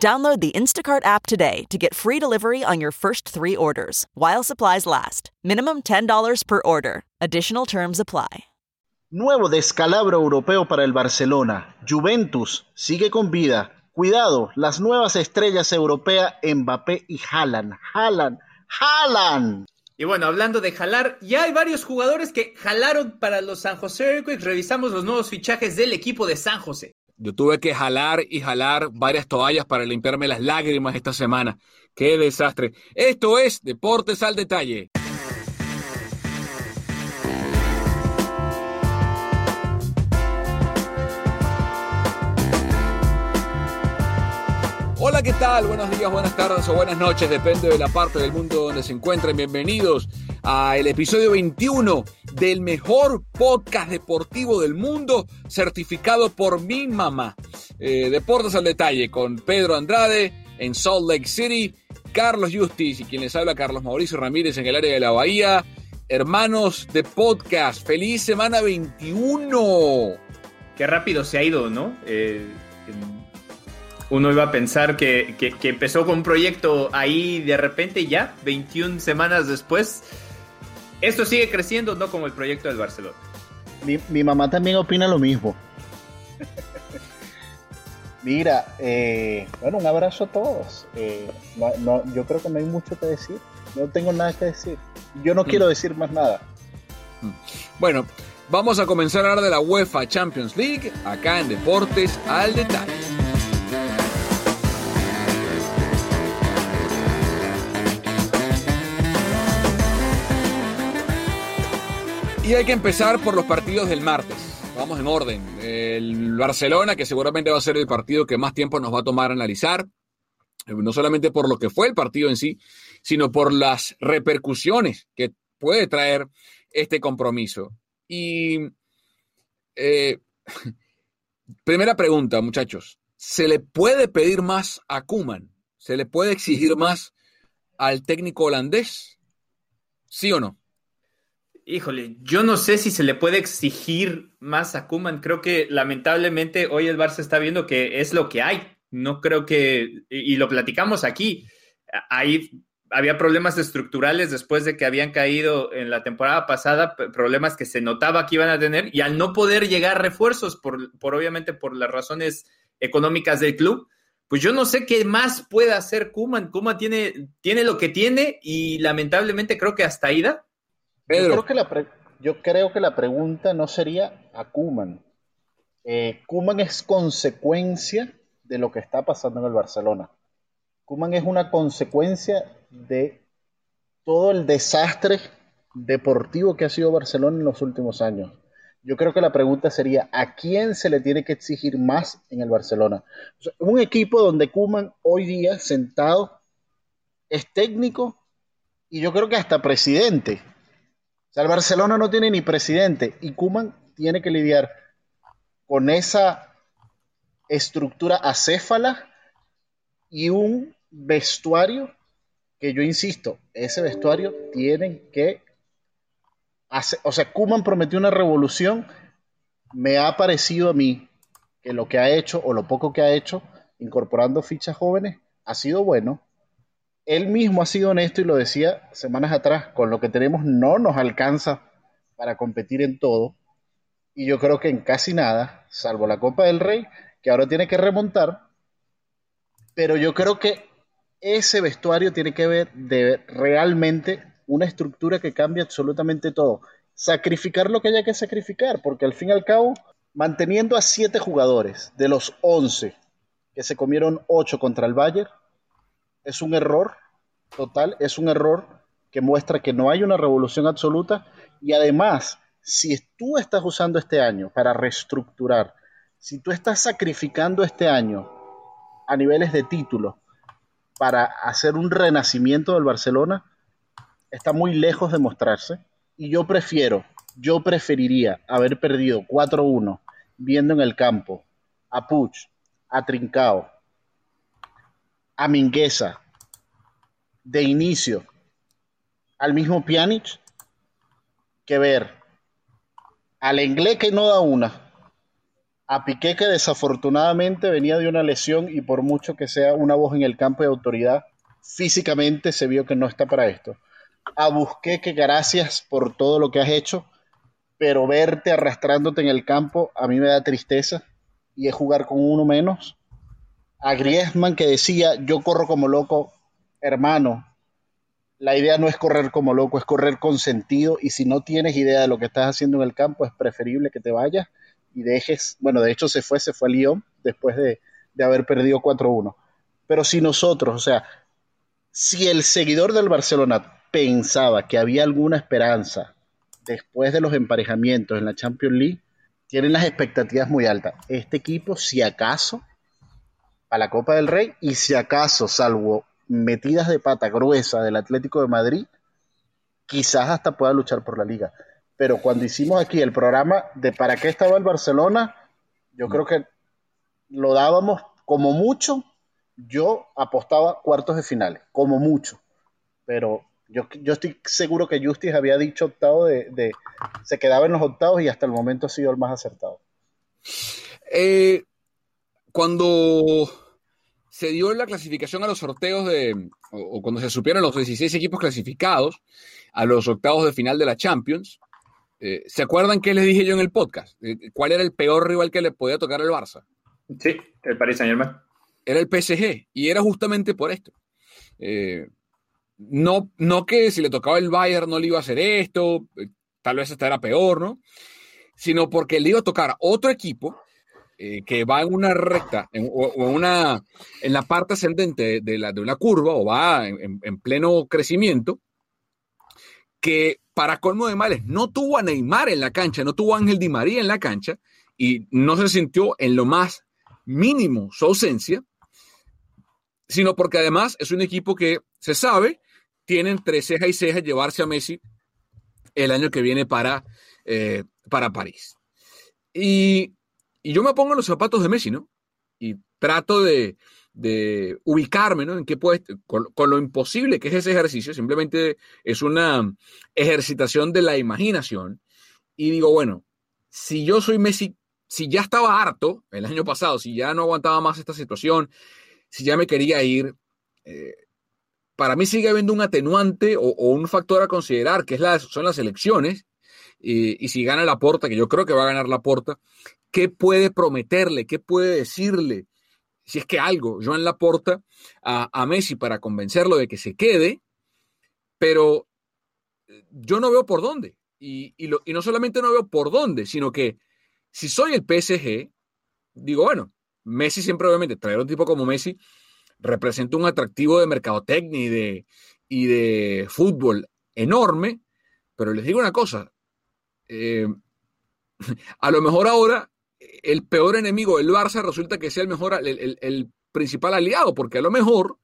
Download the Instacart app today to get free delivery on your first three orders while supplies last. Minimum $10 per order. Additional terms apply. Nuevo descalabro europeo para el Barcelona. Juventus sigue con vida. Cuidado, las nuevas estrellas europeas Mbappé y Haaland. Haaland. Haaland. Y bueno, hablando de jalar, ya hay varios jugadores que jalaron para los San José Earthquakes. Revisamos los nuevos fichajes del equipo de San José. Yo tuve que jalar y jalar varias toallas para limpiarme las lágrimas esta semana. ¡Qué desastre! Esto es Deportes al Detalle. Hola, ¿qué tal? Buenos días, buenas tardes o buenas noches, depende de la parte del mundo donde se encuentren. Bienvenidos al episodio 21 del mejor podcast deportivo del mundo, certificado por mi mamá. Eh, Deportes al detalle con Pedro Andrade en Salt Lake City, Carlos Justice y quien les habla Carlos Mauricio Ramírez en el área de la Bahía. Hermanos de podcast, feliz semana 21. Qué rápido se ha ido, ¿no? Eh, uno iba a pensar que, empezó con un proyecto ahí de repente ya, 21 semanas después. Esto sigue creciendo, no como el proyecto del Barcelona. Mi, mamá también opina lo mismo. Mira, eh, bueno, un abrazo a todos. Eh, yo creo que no hay mucho que decir. No tengo nada que decir. Yo no quiero mm. decir más nada. Mm. Bueno, vamos a comenzar a hablar de la UEFA Champions League acá en Deportes al Detalle. Y hay que empezar por los partidos del martes. Vamos en orden. El Barcelona, que seguramente va a ser el partido que más tiempo nos va a tomar analizar, no solamente por lo que fue el partido en sí, sino por las repercusiones que puede traer este compromiso. Y eh, primera pregunta, muchachos. ¿Se le puede pedir más a Kuman? ¿Se le puede exigir más al técnico holandés? ¿Sí o no? Híjole, yo no sé si se le puede exigir más a Kuman. Creo que lamentablemente hoy el Barça está viendo que es lo que hay. No creo que, y lo platicamos aquí, ahí había problemas estructurales después de que habían caído en la temporada pasada, problemas que se notaba que iban a tener, y al no poder llegar refuerzos, por, por obviamente por las razones económicas del club, pues yo no sé qué más puede hacer Kuman. Kuman tiene, tiene lo que tiene y lamentablemente creo que hasta ida yo creo, que la yo creo que la pregunta no sería a Kuman. Eh, Kuman es consecuencia de lo que está pasando en el Barcelona. Kuman es una consecuencia de todo el desastre deportivo que ha sido Barcelona en los últimos años. Yo creo que la pregunta sería, ¿a quién se le tiene que exigir más en el Barcelona? un equipo donde Kuman hoy día sentado es técnico y yo creo que hasta presidente el Barcelona no tiene ni presidente y Kuman tiene que lidiar con esa estructura acéfala y un vestuario que yo insisto, ese vestuario tienen que hacer, o sea, Kuman prometió una revolución, me ha parecido a mí que lo que ha hecho o lo poco que ha hecho, incorporando fichas jóvenes, ha sido bueno. Él mismo ha sido honesto y lo decía semanas atrás, con lo que tenemos no nos alcanza para competir en todo. Y yo creo que en casi nada, salvo la Copa del Rey, que ahora tiene que remontar. Pero yo creo que ese vestuario tiene que ver de realmente una estructura que cambia absolutamente todo. Sacrificar lo que haya que sacrificar, porque al fin y al cabo, manteniendo a siete jugadores de los once que se comieron ocho contra el Bayern, es un error total, es un error que muestra que no hay una revolución absoluta y además, si tú estás usando este año para reestructurar, si tú estás sacrificando este año a niveles de título para hacer un renacimiento del Barcelona, está muy lejos de mostrarse. Y yo prefiero, yo preferiría haber perdido 4-1 viendo en el campo a Puch, a Trincao, a Mingueza, de inicio, al mismo Pjanic, que ver al inglés que no da una, a Piqué que desafortunadamente venía de una lesión y por mucho que sea una voz en el campo de autoridad, físicamente se vio que no está para esto. A Busqué que gracias por todo lo que has hecho, pero verte arrastrándote en el campo a mí me da tristeza y es jugar con uno menos. A Griezmann que decía, yo corro como loco, hermano, la idea no es correr como loco, es correr con sentido y si no tienes idea de lo que estás haciendo en el campo es preferible que te vayas y dejes, bueno, de hecho se fue, se fue a Lyon después de, de haber perdido 4-1. Pero si nosotros, o sea, si el seguidor del Barcelona pensaba que había alguna esperanza después de los emparejamientos en la Champions League, tienen las expectativas muy altas. Este equipo, si acaso, a la Copa del Rey, y si acaso, salvo metidas de pata gruesa del Atlético de Madrid, quizás hasta pueda luchar por la liga. Pero cuando hicimos aquí el programa de para qué estaba el Barcelona, yo creo que lo dábamos como mucho, yo apostaba cuartos de finales, como mucho, pero yo, yo estoy seguro que Justice había dicho octavo de, se quedaba en los octavos y hasta el momento ha sido el más acertado. Eh, cuando se dio la clasificación a los sorteos de, o, cuando se supieron los 16 equipos clasificados a los octavos de final de la Champions, eh, ¿Se acuerdan qué les dije yo en el podcast? Eh, ¿Cuál era el peor rival que le podía tocar al Barça? Sí, el Paris Saint Germain. Era el PSG y era justamente por esto. Eh, no, no que si le tocaba el Bayern no le iba a hacer esto, tal vez hasta era peor, ¿no? Sino porque le iba a tocar otro equipo que va en una recta o, en, una, en la parte ascendente de, la, de una curva o va en pleno crecimiento, que para colmo de males, no tuvo a Neymar en la cancha, no tuvo a Ángel Di María en la cancha y no se sintió en lo más mínimo su ausencia, sino porque además es un equipo que se sabe, tiene entre ceja y ceja llevarse a Messi el año que viene para, eh, para París. Y, y, yo me pongo en los zapatos de Messi, ¿no? Y trato de, ubicarme, ¿no? En qué puede, con, lo imposible que es ese ejercicio, simplemente es una ejercitación de la imaginación. Y digo, bueno, si yo soy Messi, si ya estaba harto el año pasado, si ya no aguantaba más esta situación, si ya me quería ir, eh, para mí sigue habiendo un atenuante o, un factor a considerar, que es son las elecciones, y, y si gana la porta, que yo creo que va a ganar la porta, ¿qué puede prometerle? ¿Qué puede decirle? si es que algo, Joan Laporta a, a Messi para convencerlo de que se quede, pero eh, yo no veo por dónde. Y, y, no solamente no veo por dónde, sino que si soy el PSG, digo, bueno, Messi siempre obviamente, traer un tipo como Messi representa un atractivo de mercadotecnia y de, y de fútbol enorme, pero les digo una cosa, eh, a lo mejor ahora el peor enemigo del Barça resulta que sea el mejor, el, principal aliado, porque a lo mejor,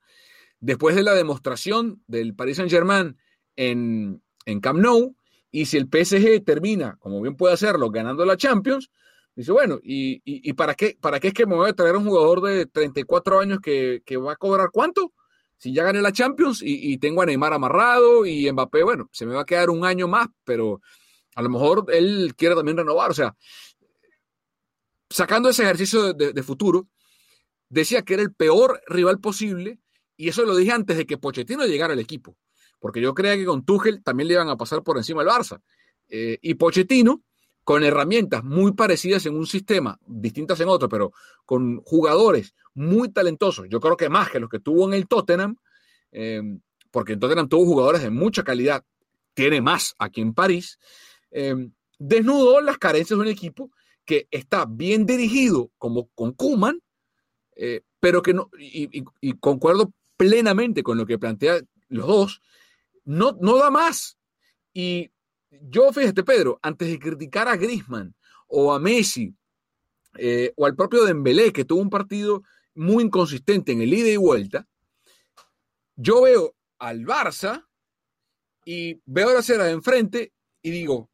después de la demostración del Paris Saint Germain en, en Camp Nou, y si el PSG termina, como bien puede hacerlo, ganando la Champions, dice, bueno, ¿y, para, qué, para qué es que me voy a traer un jugador de 34 años que, va a cobrar cuánto? si ya gané la Champions y, tengo a Neymar amarrado y Mbappé, bueno, se me va a quedar un año más, pero a lo mejor él quiere también renovar. O sea, sacando ese ejercicio de, futuro, decía que era el peor rival posible y eso lo dije antes de que Pochettino llegara al equipo, porque yo creía que con Tuchel también le iban a pasar por encima al Barça. Eh, y Pochettino, con herramientas muy parecidas en un sistema, distintas en otro, pero con jugadores muy talentosos, yo creo que más que los que tuvo en el Tottenham, em, porque en Tottenham tuvo jugadores de mucha calidad, tiene más aquí en París, em, desnudó las carencias de un equipo que está bien dirigido como con Kuman, eh, pero que no, y, concuerdo plenamente con lo que plantean los dos, no, no da más. Y yo, fíjate, Pedro, antes de criticar a Grisman o a Messi eh, o al propio Dembélé, que tuvo un partido muy inconsistente en el ida y vuelta, yo veo al Barça y veo a la cera de enfrente y digo,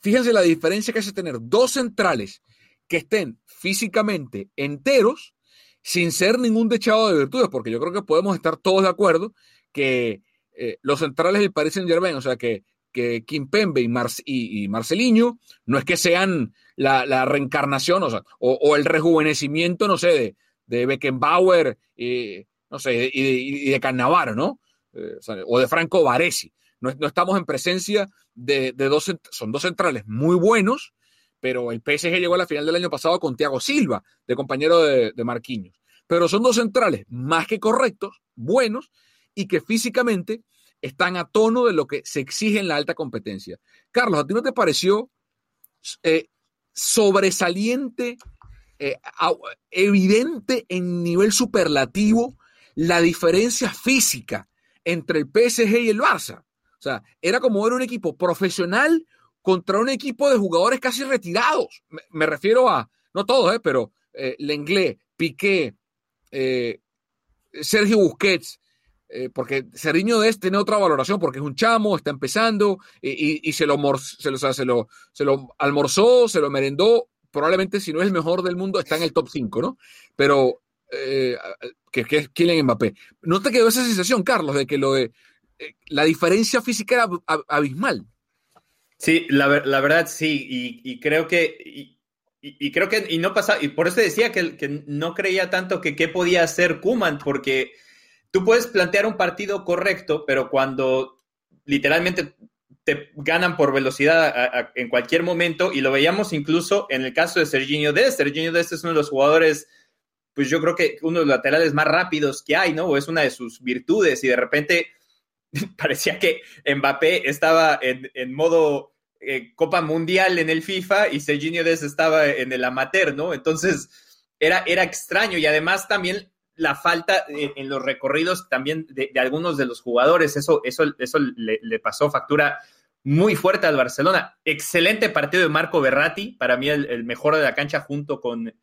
fíjense la diferencia que hace tener dos centrales que estén físicamente enteros sin ser ningún dechado de virtudes, porque yo creo que podemos estar todos de acuerdo que eh, los centrales del Paris Saint Germain, o sea que que Kimpembe y, y, Marceliño no es que sean la, reencarnación o, o, el rejuvenecimiento, no sé, de, de Beckenbauer, y, no sé, y, de, Cannavaro, ¿no? Eh, o, de Franco Baresi. No, estamos en presencia de, dos, son dos centrales muy buenos, pero el PSG llegó a la final del año pasado con Thiago Silva, de compañero de, de Marquinhos. Pero son dos centrales más que correctos, buenos, y que físicamente están a tono de lo que se exige en la alta competencia. Carlos, ¿a ti no te pareció eh, sobresaliente, eh, evidente en nivel superlativo la diferencia física entre el PSG y el Barça? O sea, era como ver un equipo profesional contra un equipo de jugadores casi retirados. Me, refiero a, no todos, eh, pero eh, Lenglet, Piqué, Sergio Busquets, eh, porque Cerriño de este tiene otra valoración porque es un chamo, está empezando y, se, lo, se lo almorzó, se lo merendó. Probablemente, si no es el mejor del mundo, está en el top 5, ¿no? Pero, eh, que, que es Kylian Mbappé. ¿No te quedó esa sensación, Carlos, de que lo de eh, la diferencia física era abismal? Sí, la, verdad sí, y, creo que. Y, creo que. Y no pasa. Y por eso decía que, que no creía tanto que qué podía hacer Kuman, porque tú puedes plantear un partido correcto, pero cuando literalmente te ganan por velocidad en cualquier momento, y lo veíamos incluso en el caso de Serginho Dest. Serginho Dest es uno de los jugadores, pues yo creo que uno de los laterales más rápidos que hay, ¿no? O es una de sus virtudes, y de repente parecía que Mbappé estaba en, modo eh, Copa Mundial en el FIFA y Serginho Dest estaba en el amateur, ¿no? Entonces era, era extraño, y además también la falta en los recorridos también de, algunos de los jugadores. Eso, eso, eso le, pasó factura muy fuerte al Barcelona. Excelente partido de Marco Berratti, para mí el, mejor de la cancha junto con,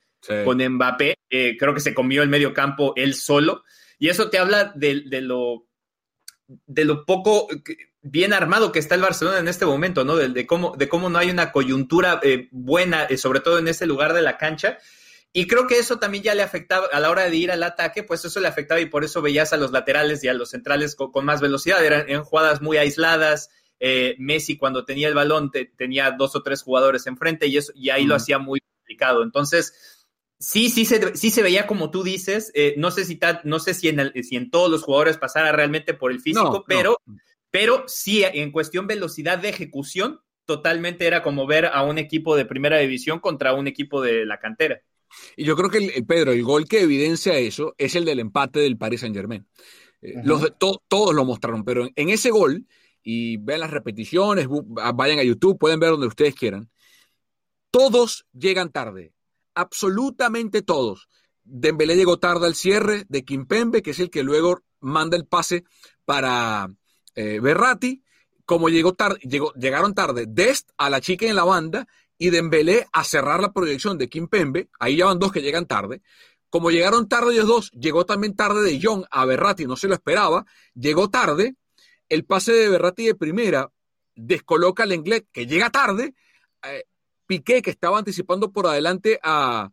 con Mbappé. Eh, creo que se comió el medio campo él solo. Y eso te habla de, lo, de lo poco bien armado que está el Barcelona en este momento, ¿no? De, cómo, de cómo no hay una coyuntura eh, buena, eh, sobre todo en ese lugar de la cancha. Y creo que eso también ya le afectaba a la hora de ir al ataque, pues eso le afectaba y por eso veías a los laterales y a los centrales con, más velocidad. Eran, jugadas muy aisladas. Eh, Messi cuando tenía el balón tenía dos o tres jugadores enfrente y, eso, y ahí lo hacía muy complicado. Entonces, sí, sí se, sí se veía como tú dices. Eh, no sé, si, no sé si, en si en todos los jugadores pasara realmente por el físico, pero, pero sí en cuestión velocidad de ejecución, totalmente era como ver a un equipo de primera división contra un equipo de la cantera. Y yo creo que, el, Pedro, el gol que evidencia eso es el del empate del Paris Saint Germain. Eh, los todos lo mostraron, pero en, ese gol, y vean las repeticiones, vayan a YouTube, pueden ver donde ustedes quieran, todos llegan tarde, absolutamente todos. Dembélé llegó tarde al cierre de Kimpembe, que es el que luego manda el pase para eh. Como llegaron tarde Dest a la chica en la banda y Dembélé a cerrar la proyección de Kim Pembe, ahí ya van dos que llegan tarde. Como llegaron tarde ellos dos, llegó también tarde de John a Berratti, no se lo esperaba, llegó tarde, el pase de Berratti de primera descoloca al Lenglet, que llega tarde, eh, Piqué, que estaba anticipando por adelante a,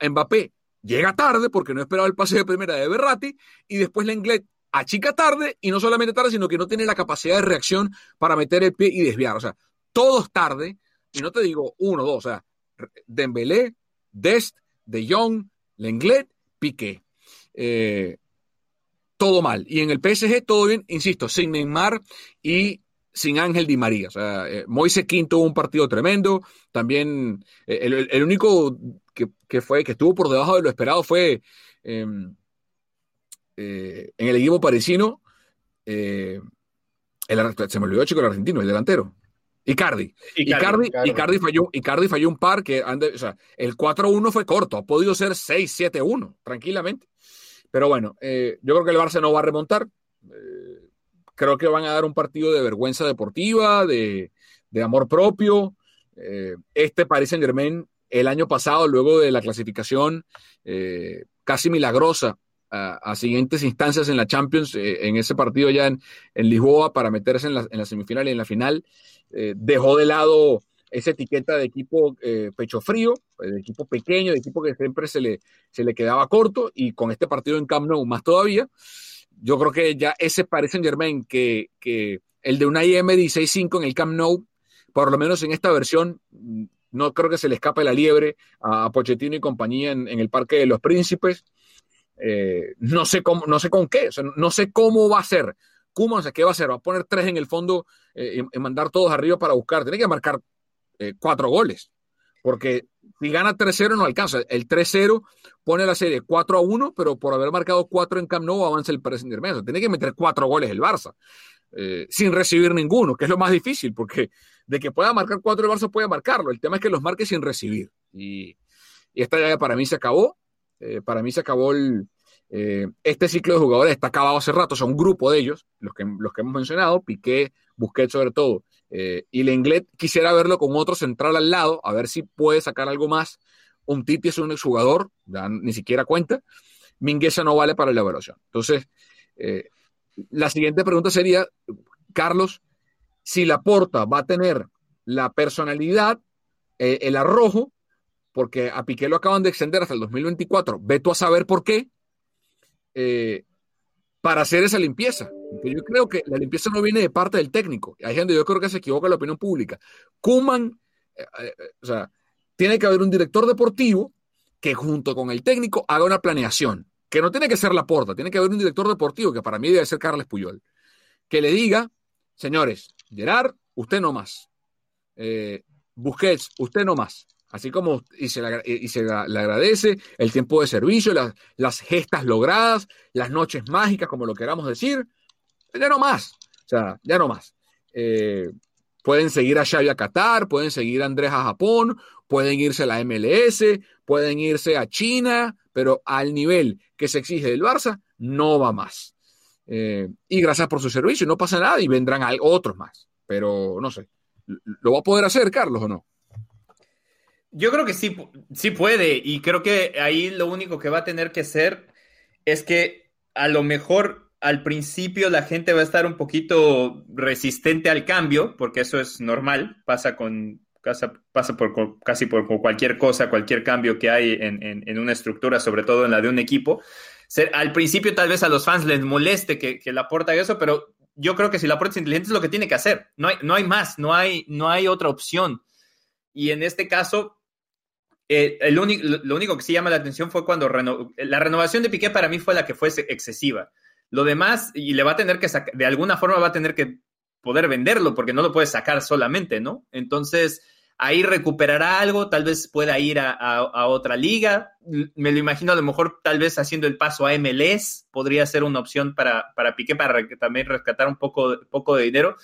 Mbappé, llega tarde porque no esperaba el pase de primera de Berratti y después Lenglet achica tarde y no solamente tarde, sino que no tiene la capacidad de reacción para meter el pie y desviar. O sea, todos tarde, y no te digo uno, dos, o sea, Dembélé, Dest, De Jong, Lenglet, Piqué. Eh, todo mal. Y en el PSG todo bien, insisto, sin Neymar y sin Ángel Di María. O sea, eh, Moise Quinto un partido tremendo. También eh, el, único que, fue, que estuvo por debajo de lo esperado fue em, en el equipo parisino. el, se me olvidó chico el argentino, el delantero. Icardi. Icardi, Icardi, falló, Icardi falló un par que, o sea, el 4-1 fue corto, ha podido ser 6-7-1, tranquilamente. Pero bueno, eh, yo creo que el Barça no va a remontar. Eh, creo que van a dar un partido de vergüenza deportiva, de, amor propio. Eh, este Paris Saint Germain, el año pasado, luego de la clasificación casi milagrosa a, siguientes instancias en la Champions, en ese partido ya en, Lisboa para meterse en la, en la, semifinal y en la final, dejó de lado esa etiqueta de equipo eh, pecho frío, de equipo pequeño, de equipo que siempre se le, se le quedaba corto, y con este partido en Camp Nou más todavía, yo creo que ya ese parece en Germain que, que el de una IM 16-5 en el Camp Nou, por lo menos en esta versión, no creo que se le escape la liebre a Pochettino y compañía en, el Parque de los Príncipes. Eh, no, sé cómo, no sé con qué, no sé cómo va a ser. Kuman, ¿qué va a hacer? ¿Va a poner tres en el fondo eh, y, mandar todos arriba para buscar? Tiene que marcar eh, cuatro goles. Porque si gana 3-0 no alcanza. El 3-0 pone la serie 4 1, pero por haber marcado 4 en Camp Nou avanza el Paris Saint-Germain. tiene que meter cuatro goles el Barça. Eh, sin recibir ninguno, que es lo más difícil, porque de que pueda marcar cuatro el Barça puede marcarlo. El tema es que los marque sin recibir. Y, esta ya para mí se acabó. Eh, para mí se acabó el, este ciclo de jugadores está acabado hace rato, sea, un grupo de ellos, los que, los que hemos mencionado, Piqué, Busquets sobre todo, eh, y Lenglet quisiera verlo con otro central al lado, a ver si puede sacar algo más. Un Titi es un exjugador, ya ni siquiera cuenta. Mingueza no vale para la evaluación. Entonces, eh, la siguiente pregunta sería, Carlos, si la porta va a tener la personalidad, eh, el arrojo, porque a Piqué lo acaban de extender hasta el 2024, ve tú a saber por qué, para hacer esa limpieza. yo creo que la limpieza no viene de parte del técnico. Hay gente, yo creo que se equivoca la opinión pública. Kuman, eh, eh, o sea, tiene que haber un director deportivo que junto con el técnico haga una planeación, que no tiene que ser la porta, tiene que haber un director deportivo, que para mí debe ser Carles Puyol, que le diga, señores, Gerard, usted no más. Eh, Busquets, usted no más. Así como y se, le, y se le agradece el tiempo de servicio, las, las, gestas logradas, las noches mágicas, como lo queramos decir, ya no más. O sea, ya no más. Eh, pueden seguir a Xavi a Qatar, pueden seguir a Andrés a Japón, pueden irse a la MLS, pueden irse a China, pero al nivel que se exige del Barça, no va más. Eh, y gracias por su servicio, no pasa nada y vendrán otros más. Pero no sé, ¿lo va a poder hacer, Carlos, o no? Yo creo que sí, sí puede, y creo que ahí lo único que va a tener que hacer es que a lo mejor al principio la gente va a estar un poquito resistente al cambio, porque eso es normal, pasa con pasa, por casi por cualquier cosa, cualquier cambio que hay en, una estructura, sobre todo en la de un equipo. al principio tal vez a los fans les moleste que, que la porta eso, pero yo creo que si la porta es inteligente es lo que tiene que hacer. No hay, no hay más, no hay, no hay otra opción. Y en este caso, eh, el lo único que sí llama la atención fue cuando la renovación de Piqué para mí fue la que fue excesiva. Lo demás, y le va a tener que sacar, de alguna forma va a tener que poder venderlo, porque no lo puede sacar solamente, ¿no? Entonces, ahí recuperará algo, tal vez pueda ir a, otra liga. Me lo imagino a lo mejor tal vez haciendo el paso a MLS, podría ser una opción para, para Piqué, para también rescatar un poco, poco de dinero.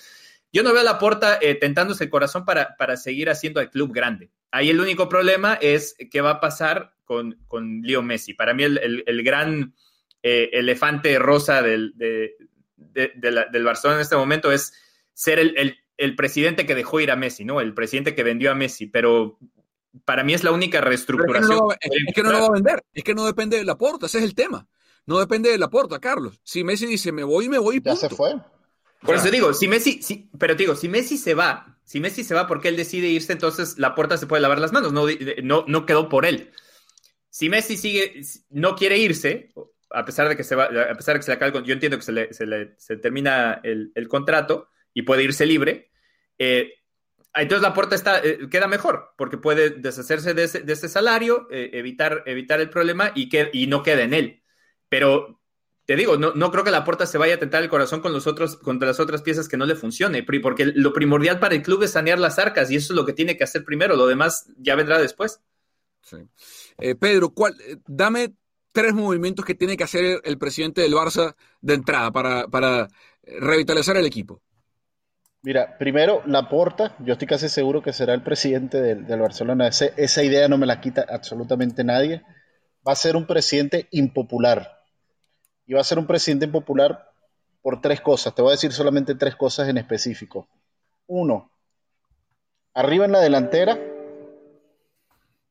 Yo no veo a la puerta eh, tentándose el corazón para, para seguir haciendo al club grande. Ahí el único problema es qué va a pasar con, con Leo Messi. Para mí el, gran eh, elefante rosa del, del Barcelona en este momento es ser el, presidente que dejó ir a Messi, ¿no? El presidente que vendió a Messi, pero para mí es la única reestructuración. Es que no, lo va, a vender, es que no depende de la puerta, ese es el tema. No depende de la puerta, Carlos. Si Messi dice me voy, me voy. Ya se fue. Por eso digo, si Messi, pero digo, si Messi se va, si Messi se va porque él decide irse, entonces la puerta se puede lavar las manos, no, no, no quedó por él. Si Messi sigue, no quiere irse, a pesar de que se va, a pesar de que se le acaba yo entiendo que se le, se termina el, el, contrato y puede irse libre, eh, entonces la puerta está, eh, queda mejor, porque puede deshacerse de ese, de ese salario, eh, evitar, evitar el problema y, que, y no queda en él. Pero te digo, no, no creo que la puerta se vaya a tentar el corazón con los otros, contra las otras piezas que no le funcione, porque lo primordial para el club es sanear las arcas y eso es lo que tiene que hacer primero, lo demás ya vendrá después. Sí. Pedro, ¿cuál, dame tres movimientos que tiene que hacer el presidente del Barça de entrada para, para revitalizar el equipo? Mira, primero, Laporta, yo estoy casi seguro que será el presidente del, Barcelona. esa idea no me la quita absolutamente nadie. Va a ser un presidente impopular. Y va a ser un presidente impopular por tres cosas. Te voy a decir solamente tres cosas en específico. Uno, arriba en la delantera,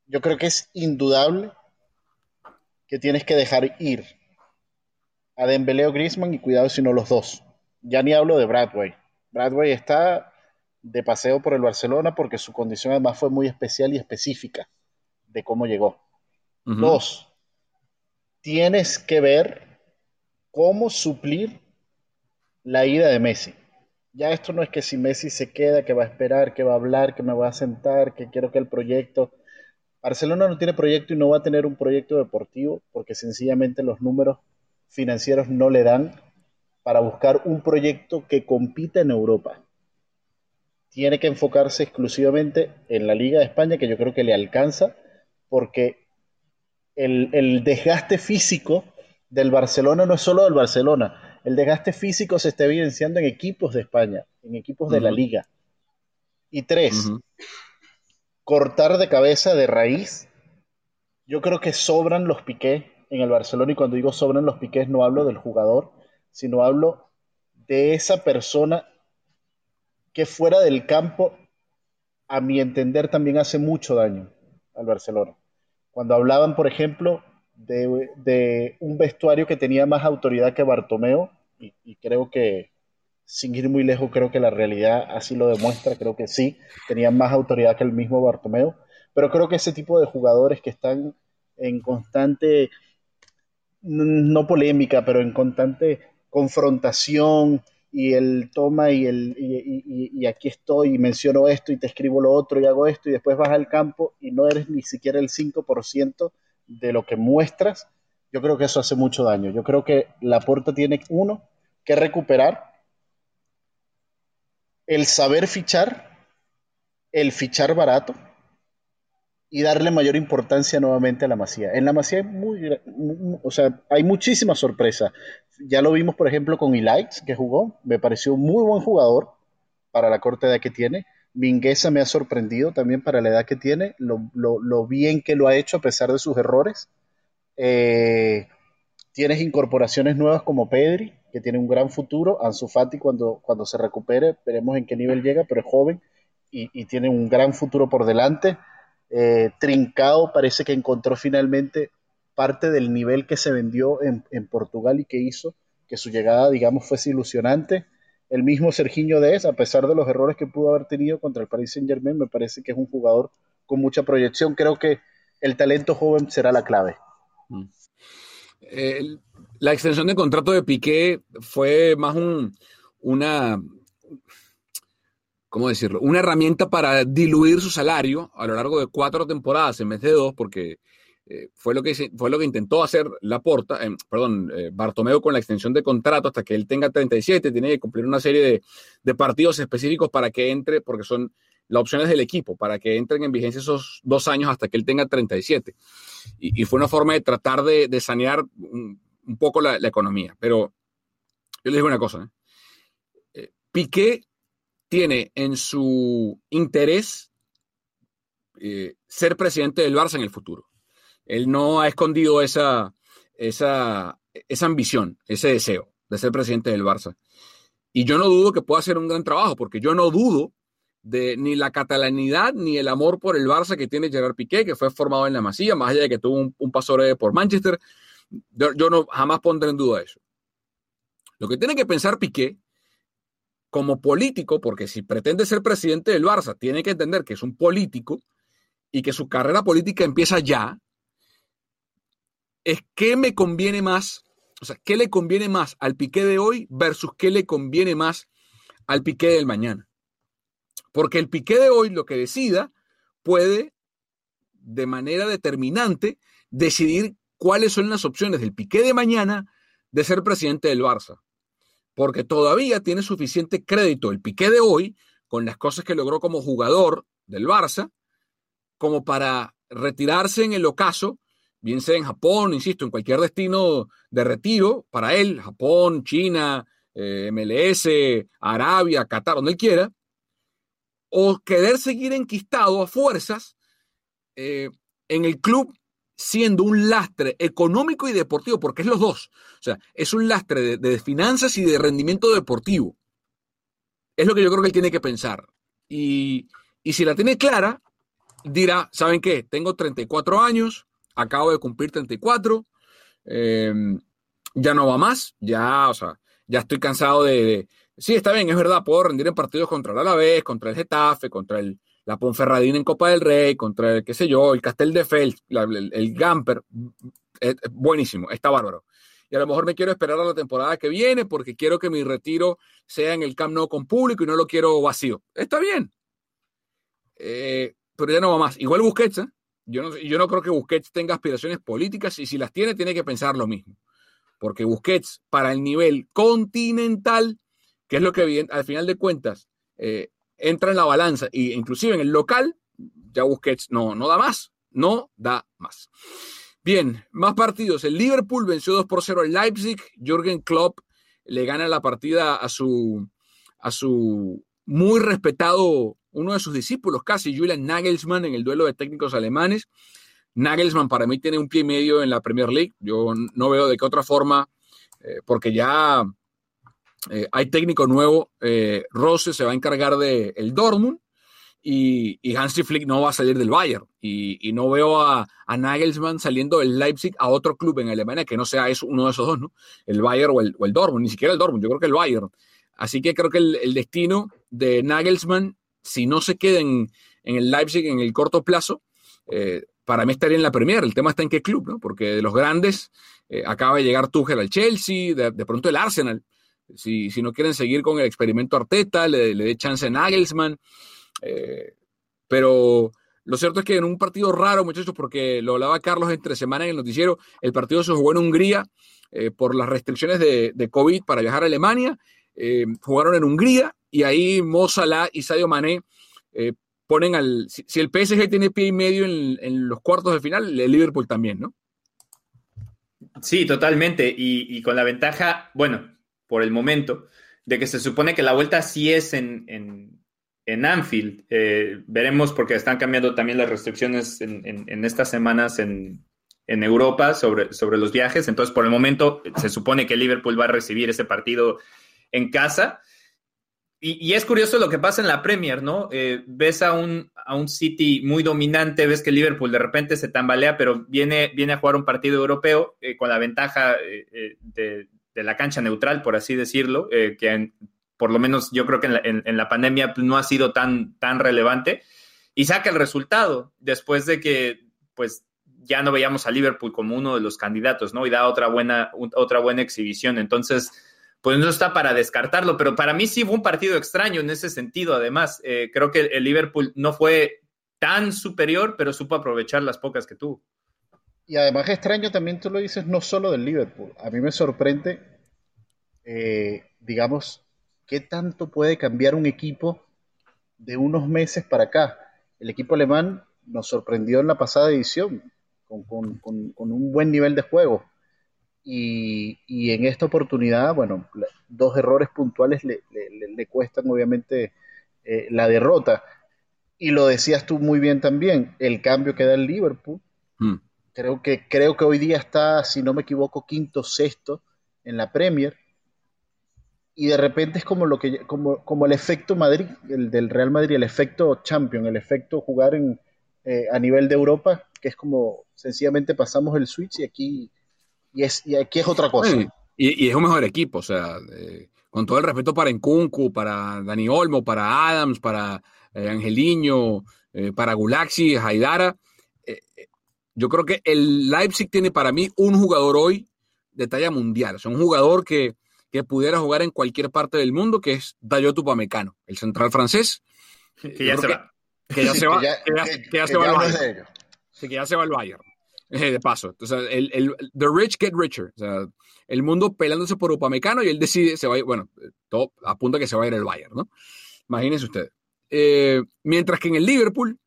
yo creo que es indudable que tienes que dejar ir a Dembélé o Griezmann y cuidado si no los dos. Ya ni hablo de Bradway. Bradway está de paseo por el Barcelona porque su condición además fue muy especial y específica de cómo llegó. Dos, tienes que ver cómo suplir la ida de Messi. Ya esto no es que si Messi se queda, que va a esperar, que va a hablar, que me va a sentar, que quiero que el proyecto Barcelona no tiene proyecto y no va a tener un proyecto deportivo porque sencillamente los números financieros no le dan para buscar un proyecto que compita en Europa. Tiene que enfocarse exclusivamente en la Liga de España, que yo creo que le alcanza, porque el, desgaste físico del Barcelona no es solo del Barcelona, el desgaste físico se está evidenciando en equipos de España, en equipos de la Liga. Y tres, cortar de cabeza, de raíz, yo creo que sobran los piqués en el Barcelona y cuando digo sobran los piqués no hablo del jugador, sino hablo de esa persona que fuera del campo, a mi entender, también hace mucho daño al Barcelona. Cuando hablaban, por ejemplo, de, un vestuario que tenía más autoridad que Bartomeo, y creo que sin ir muy lejos, creo que la realidad así lo demuestra, creo que sí, tenían más autoridad que el mismo Bartomeu, pero creo que ese tipo de jugadores que están en constante, no polémica, pero en constante confrontación y el toma y el y, aquí estoy y menciono esto y te escribo lo otro y hago esto y después vas al campo y no eres ni siquiera el 5% de lo que muestras, yo creo que eso hace mucho daño. Yo creo que la puerta tiene uno que recuperar el saber fichar, el fichar barato y darle mayor importancia nuevamente a la Masía. En la Masía hay muy, o sea, hay. Ya lo vimos, por ejemplo, con Elites, que jugó, me pareció muy buen jugador para la corta edad que tiene. Mingueza me ha sorprendido también para la edad que tiene, lo, bien que lo ha hecho a pesar de sus errores. Eh, tienes incorporaciones nuevas como Pedri, que tiene un gran futuro. Ansu Fati cuando, cuando se recupere, veremos en qué nivel llega, pero es joven y, tiene un gran futuro por delante. Eh, Trincao parece que encontró finalmente parte del nivel que se vendió en, Portugal y que hizo que su llegada, digamos, fuese ilusionante. El mismo Serginho Dez, a pesar de los errores que pudo haber tenido contra el Paris Saint Germain, me parece que es un jugador con mucha proyección. Creo que el talento joven será la clave. Mm. El, la extensión de contrato de Piqué fue más una, ¿cómo decirlo? Una herramienta para diluir su salario a lo largo de cuatro temporadas en vez de dos, porque eh, fue, lo que, fue lo que intentó hacer Laporta, eh, perdón, eh, Bartomeu con la extensión de contrato hasta que él tenga 37, tiene que cumplir una serie de, partidos específicos para que entre, porque son las opciones del equipo, para que entren en vigencia esos dos años hasta que él tenga 37. Y, y fue una forma de tratar de, de sanear un poco la, economía. Pero yo les digo una cosa. ¿eh? ¿eh? Piqué tiene en su interés ser presidente del Barça en el futuro. Él no ha escondido esa, esa, esa ambición, ese deseo de ser presidente del Barça. Y yo no dudo que pueda hacer un gran trabajo, porque yo no dudo de ni la catalanidad ni el amor por el Barça que tiene Gerard Piqué, que fue formado en la Masía, más allá de que tuvo un, un paso por Manchester. Yo, no jamás pondré en duda eso. Lo que tiene que pensar Piqué como político, porque si pretende ser presidente del Barça, tiene que entender que es un político y que su carrera política empieza ya, es qué me conviene más, o sea, qué le conviene más al Piqué de hoy versus qué le conviene más al Piqué del mañana. Porque el Piqué de hoy lo que decida puede de manera determinante decidir cuáles son las opciones del Piqué de mañana de ser presidente del Barça. Porque todavía tiene suficiente crédito el Piqué de hoy con las cosas que logró como jugador del Barça, como para retirarse en el ocaso, bien sea en Japón, insisto, en cualquier destino de retiro para él, Japón, China, eh, MLS, Arabia, Qatar, donde él quiera, o querer seguir enquistado a fuerzas eh, en el club siendo un lastre económico y deportivo, porque es los dos. O sea, es un lastre de, finanzas y de rendimiento deportivo. Es lo que yo creo que él tiene que pensar. Y, si la tiene clara, dirá, ¿saben qué? Tengo 34 años, acabo de cumplir 34, em, ya no va más, ya, o sea, ya estoy cansado de, Sí, está bien, es verdad, puedo rendir en partidos contra el Alavés, contra el Getafe, contra el, la Ponferradina en Copa del Rey, contra el, qué sé yo, el Castel de Fels, el, Gamper, es, buenísimo, está bárbaro. Y a lo mejor me quiero esperar a la temporada que viene porque quiero que mi retiro sea en el Camp Nou con público y no lo quiero vacío. Está bien. Eh, pero ya no va más. Igual Busquets, ¿eh? Yo, no, yo no creo que Busquets tenga aspiraciones políticas y si las tiene, tiene que pensar lo mismo. Porque Busquets, para el nivel continental, que es lo que al final de cuentas eh, entra en la balanza, e inclusive en el local, ya Busquets no, no da más, no da más. Bien, más partidos. El Liverpool venció 2 por 0 al Leipzig. Jürgen Klopp le gana la partida a su, a su muy respetado, uno de sus discípulos casi, Julian Nagelsmann, en el duelo de técnicos alemanes. Nagelsmann para mí tiene un pie y medio en la Premier League. Yo no veo de qué otra forma, eh, porque ya eh, hay técnico nuevo, eh, Rose se va a encargar del el Dortmund y, y, Hansi Flick no va a salir del Bayern. Y, no veo a, Nagelsmann saliendo del Leipzig a otro club en Alemania que no sea eso, uno de esos dos, ¿no? El Bayern o el, Dortmund, ni siquiera el Dortmund, yo creo que el Bayern. Así que creo que el, destino de Nagelsmann, si no se queda en, el Leipzig en el corto plazo, eh, para mí estaría en la Premier. El tema está en qué club, ¿no? Porque de los grandes acaba de llegar Tuchel al Chelsea, de pronto el Arsenal si, no quieren seguir con el experimento Arteta, le, dé chance a Nagelsmann. Eh, pero lo cierto es que en un partido raro, muchachos, porque lo hablaba Carlos entre semana en el noticiero, el partido se jugó en Hungría eh, por las restricciones de, COVID para viajar a Alemania. Eh, jugaron en Hungría y ahí Mo Salah y Sadio Mané ponen al. Si, el PSG tiene pie y medio en, en, los cuartos de final, el Liverpool también, ¿no? Sí, totalmente. Y, con la ventaja, bueno, por el momento, de que se supone que la vuelta sí es en, en, Anfield. Eh, veremos porque están cambiando también las restricciones en, estas semanas en, Europa sobre, sobre los viajes. Entonces, por el momento, se supone que Liverpool va a recibir ese partido en casa. Y, es curioso lo que pasa en la Premier, ¿no? Eh, ves a un, a un City muy dominante, ves que Liverpool de repente se tambalea, pero viene, viene a jugar un partido europeo eh, con la ventaja de, de la cancha neutral, por así decirlo, eh, que por lo menos yo creo que en la, pandemia pues, no ha sido tan, tan relevante, y saca el resultado después de que pues ya no veíamos a Liverpool como uno de los candidatos, ¿no? Y da otra buena, otra buena exhibición. Entonces, pues no está para descartarlo, pero para mí sí fue un partido extraño en ese sentido. Además, eh, creo que el Liverpool no fue tan superior, pero supo aprovechar las pocas que tuvo. Y además extraño también tú lo dices no solo del Liverpool. A mí me sorprende, eh, digamos, qué tanto puede cambiar un equipo de unos meses para acá. El equipo alemán nos sorprendió en la pasada edición con, un buen nivel de juego. Y, en esta oportunidad, bueno, dos errores puntuales le, cuestan obviamente eh, la derrota. Y lo decías tú muy bien también, el cambio que da el Liverpool. Hmm. Creo que, creo que hoy día está, si no me equivoco, quinto, sexto en la Premier. Y de repente es como lo que como, como el efecto Madrid, el del Real Madrid, el efecto Champion, el efecto jugar en, eh, a nivel de Europa, que es como sencillamente pasamos el switch y aquí y es y aquí es otra cosa. y, es un mejor equipo, o sea, eh, con todo el respeto para Enkunku, para Dani Olmo, para Adams, para eh, Angeliño, para Gulaxi, Haidara, Yo creo que el Leipzig tiene para mí un jugador hoy de talla mundial, o sea, un jugador que, que pudiera jugar en cualquier parte del mundo, que es Dayot Upamecano, el central francés. Que ya se va. Que ya se va. Ya- ya- se al Bayern. Sí, que ya se va al Bayern. de paso. Entonces, el, el- the rich get richer. O el mundo pelándose por Upamecano y él decide, se va a ir, bueno, todo apunta que se va a ir el Bayern, ¿no? Imagínense ustedes. Eh, mientras que en el Liverpool,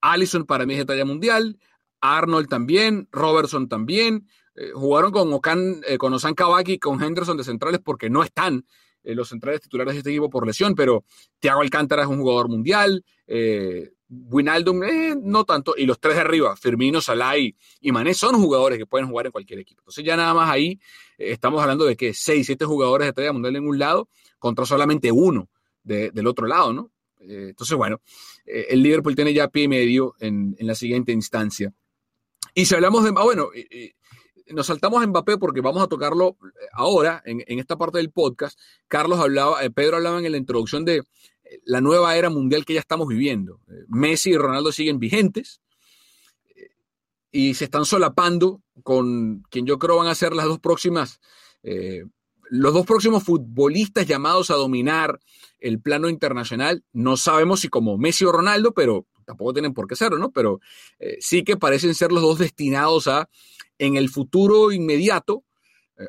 Allison para mí es de talla mundial, Arnold también, Robertson también. eh, jugaron con Okan, eh, con Osan Kabaki, con Henderson de centrales porque no están eh, los centrales titulares de este equipo por lesión, pero Thiago Alcántara es un jugador mundial, eh, Wijnaldum eh, no tanto, y los tres de arriba, Firmino, Salah y, Mané, son jugadores que pueden jugar en cualquier equipo. Entonces ya nada más ahí eh, estamos hablando de que seis, siete jugadores de talla mundial en un lado contra solamente uno de- del otro lado, ¿no? Eh, entonces, bueno, el Liverpool tiene ya pie y medio en, la siguiente instancia. Y si hablamos de, ah, bueno, nos saltamos a Mbappé porque vamos a tocarlo ahora, en, esta parte del podcast. Carlos hablaba, Pedro hablaba en la introducción de la nueva era mundial que ya estamos viviendo. Eh, Messi y Ronaldo siguen vigentes eh, y se están solapando con quien yo creo van a ser las dos próximas, eh, los dos próximos futbolistas llamados a dominar el plano internacional. No sabemos si como Messi o Ronaldo, pero tampoco tienen por qué serlo, ¿no? Pero sí que parecen ser los dos destinados a, en el futuro inmediato,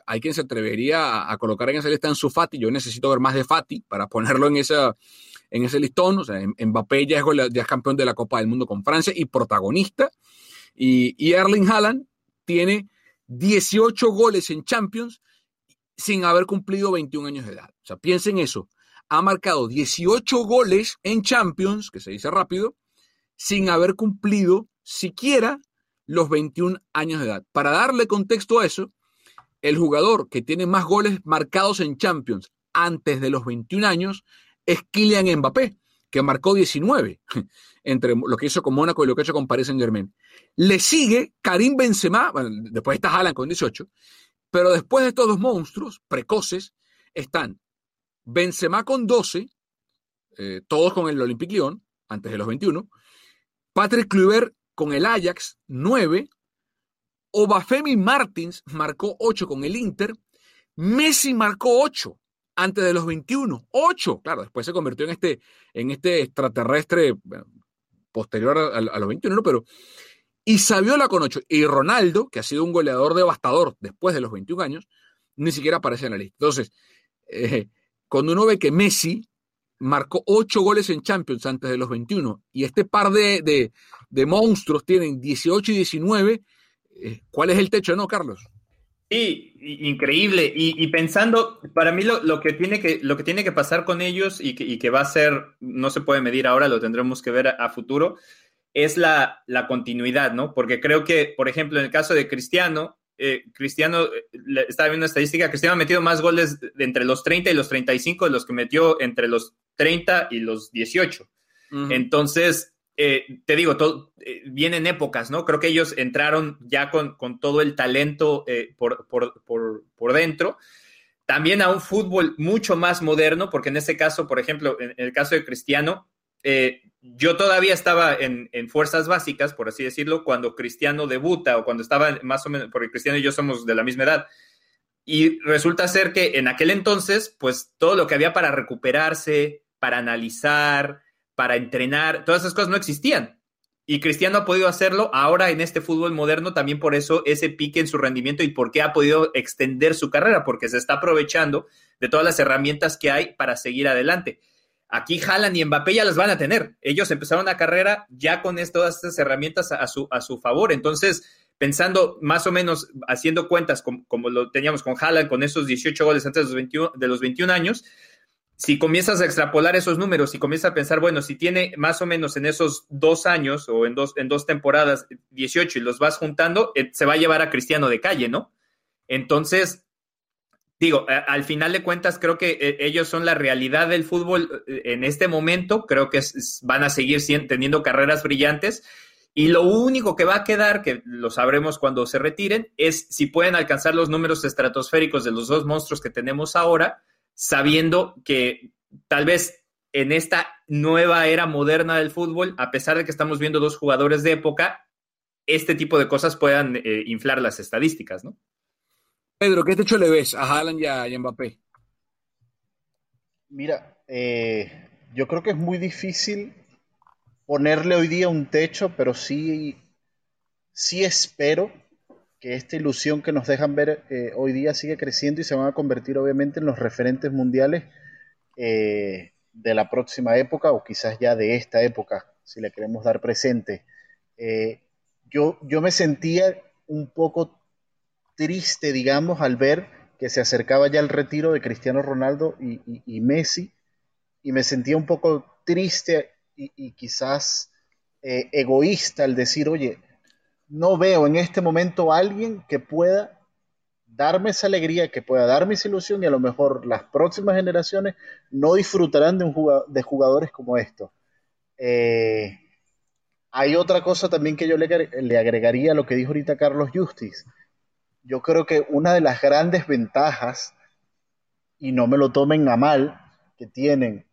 hay quien se atrevería a, a colocar en esa lista en su Fati. Yo necesito ver más de Fati para ponerlo en, esa, en ese listón. O sea, M- Mbappé ya es, golea- ya es campeón de la Copa del Mundo con Francia y protagonista. Y, y Erling Haaland tiene 18 goles en Champions sin haber cumplido 21 años de edad. O sea, piensen eso. Ha marcado 18 goles en Champions, que se dice rápido, sin haber cumplido siquiera los 21 años de edad. Para darle contexto a eso, el jugador que tiene más goles marcados en Champions antes de los 21 años es Kylian Mbappé, que marcó 19 entre lo que hizo con Mónaco y lo que hecho con Paris Saint Germain. Le sigue Karim Benzema, después está Haaland con 18, pero después de estos dos monstruos precoces están Benzema con 12, eh, todos con el Olympique Lyon, antes de los 21, Patrick Kluivert con el Ajax, 9, Obafemi Martins marcó 8 con el Inter, Messi marcó 8 antes de los 21, 8, claro, después se convirtió en este, en este extraterrestre posterior a, los 21, ¿no? pero y Saviola con 8 y Ronaldo, que ha sido un goleador devastador después de los 21 años, ni siquiera aparece en la lista. Entonces, eh, cuando uno ve que Messi marcó 8 goles en Champions antes de los 21 y este par de, de, monstruos tienen 18 y 19, eh, ¿cuál es el techo, no, Carlos? Sí, increíble. Y, y pensando, para mí lo, lo, que tiene que, lo que tiene que pasar con ellos y que, y que va a ser, no se puede medir ahora, lo tendremos que ver a, a futuro, es la, la, continuidad, ¿no? Porque creo que, por ejemplo, en el caso de Cristiano, eh, Cristiano, eh, estaba viendo una estadística, Cristiano ha metido más goles de entre los 30 y los 35 de los que metió entre los 30 y los 18. Uh -huh. Entonces, eh, te digo, eh, vienen épocas, ¿no? Creo que ellos entraron ya con, todo el talento eh, por, dentro. También a un fútbol mucho más moderno, porque en este caso, por ejemplo, en, el caso de Cristiano, yo todavía estaba en, en, fuerzas básicas, por así decirlo, cuando Cristiano debuta o cuando estaba más o menos, porque Cristiano y yo somos de la misma edad. Y resulta ser que en aquel entonces, pues todo lo que había para recuperarse, para analizar, para entrenar, todas esas cosas no existían. Y Cristiano ha podido hacerlo ahora en este fútbol moderno, también por eso ese pique en su rendimiento y por qué ha podido extender su carrera, porque se está aprovechando de todas las herramientas que hay para seguir adelante. Aquí Haaland y Mbappé ya las van a tener. Ellos empezaron la carrera ya con todas estas herramientas a su, a su favor. Entonces, pensando más o menos, haciendo cuentas como, lo teníamos con Haaland, con esos 18 goles antes de los 21, de los 21 años, si comienzas a extrapolar esos números y comienzas a pensar, bueno, si tiene más o menos en esos dos años o en dos, en dos temporadas 18 y los vas juntando, eh, se va a llevar a Cristiano de calle, ¿no? Entonces, digo, al final de cuentas, creo que eh, ellos son la realidad del fútbol eh, en este momento, creo que van a seguir teniendo carreras brillantes. Y lo único que va a quedar, que lo sabremos cuando se retiren, es si pueden alcanzar los números estratosféricos de los dos monstruos que tenemos ahora, sabiendo que tal vez en esta nueva era moderna del fútbol, a pesar de que estamos viendo dos jugadores de época, este tipo de cosas puedan eh, inflar las estadísticas, ¿no? Pedro, ¿qué techo le ves a Haaland y a, Mbappé? Mira, eh, yo creo que es muy difícil ponerle hoy día un techo, pero sí, sí espero que esta ilusión que nos dejan ver eh, hoy día sigue creciendo y se van a convertir obviamente en los referentes mundiales de la próxima época o quizás ya de esta época, si le queremos dar presente. yo, yo me sentía un poco triste, digamos, al ver que se acercaba ya el retiro de Cristiano Ronaldo y, Messi, y me sentía un poco triste y, quizás eh, egoísta al decir, oye, no veo en este momento alguien que pueda darme esa alegría, que pueda darme esa ilusión y a lo mejor las próximas generaciones no disfrutarán de, un de jugadores como estos. Eh, hay otra cosa también que yo le, le, agregaría a lo que dijo ahorita Carlos Justice yo creo que una de las grandes ventajas, y no me lo tomen a mal, que tienen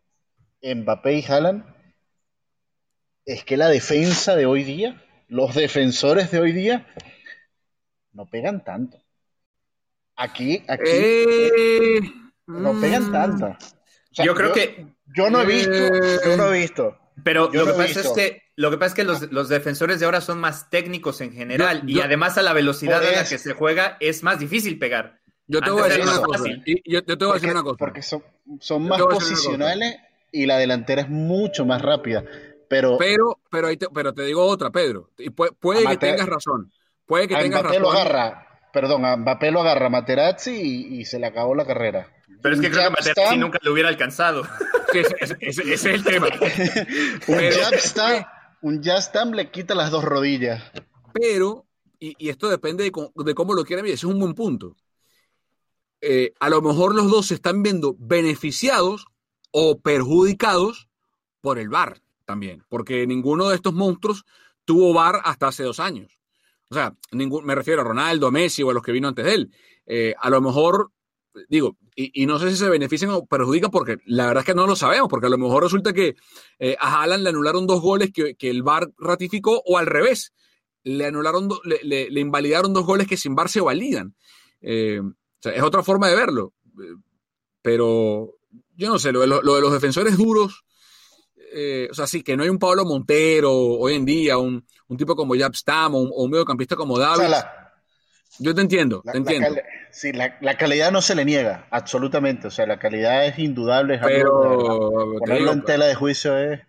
Mbappé y Haaland, es que la defensa de hoy día, los defensores de hoy día, no pegan tanto. Aquí, aquí, eh, no pegan mm. tanto. yo creo que... Yo no he visto, yo no he visto. Pero lo que pasa es que lo que pasa es que los, defensores de ahora son más técnicos en general y además a la velocidad a la que se juega es más difícil pegar. Yo te voy a decir una cosa. Yo, te voy a decir una cosa. Porque son, son más posicionales y la delantera es mucho más rápida. Pero, pero, pero, te, pero te digo otra, Pedro. Y puede, que tengas razón. Puede que tengas razón. lo agarra, perdón, a Mbappé lo agarra Materazzi y, se le acabó la carrera. Pero es que creo que Materazzi nunca lo hubiera alcanzado. ese, es el tema. un pero, un le quita las dos rodillas. Pero, y, esto depende de, cómo lo quieran ver, ese es un buen punto. Eh, a lo mejor los dos se están viendo beneficiados o perjudicados por el VAR también, porque ninguno de estos monstruos tuvo VAR hasta hace dos años. O sea, ningún, me refiero a Ronaldo, Messi o a los que vino antes de él. Eh, a lo mejor digo, y, no sé si se benefician o perjudican porque la verdad es que no lo sabemos, porque a lo mejor resulta que eh, a Haaland le anularon dos goles que, el VAR ratificó o al revés, le anularon, le, invalidaron dos goles que sin VAR se validan. Eh, o sea, es otra forma de verlo. Pero yo no sé, lo de, los defensores duros, eh, o sea, sí, que no hay un Pablo Montero hoy en día, un, tipo como Jab Stam o un, mediocampista como David. yo te entiendo, te entiendo. Sí, la, calidad no se le niega, absolutamente. O sea, la calidad es indudable. Pero ponerlo en tela de juicio es.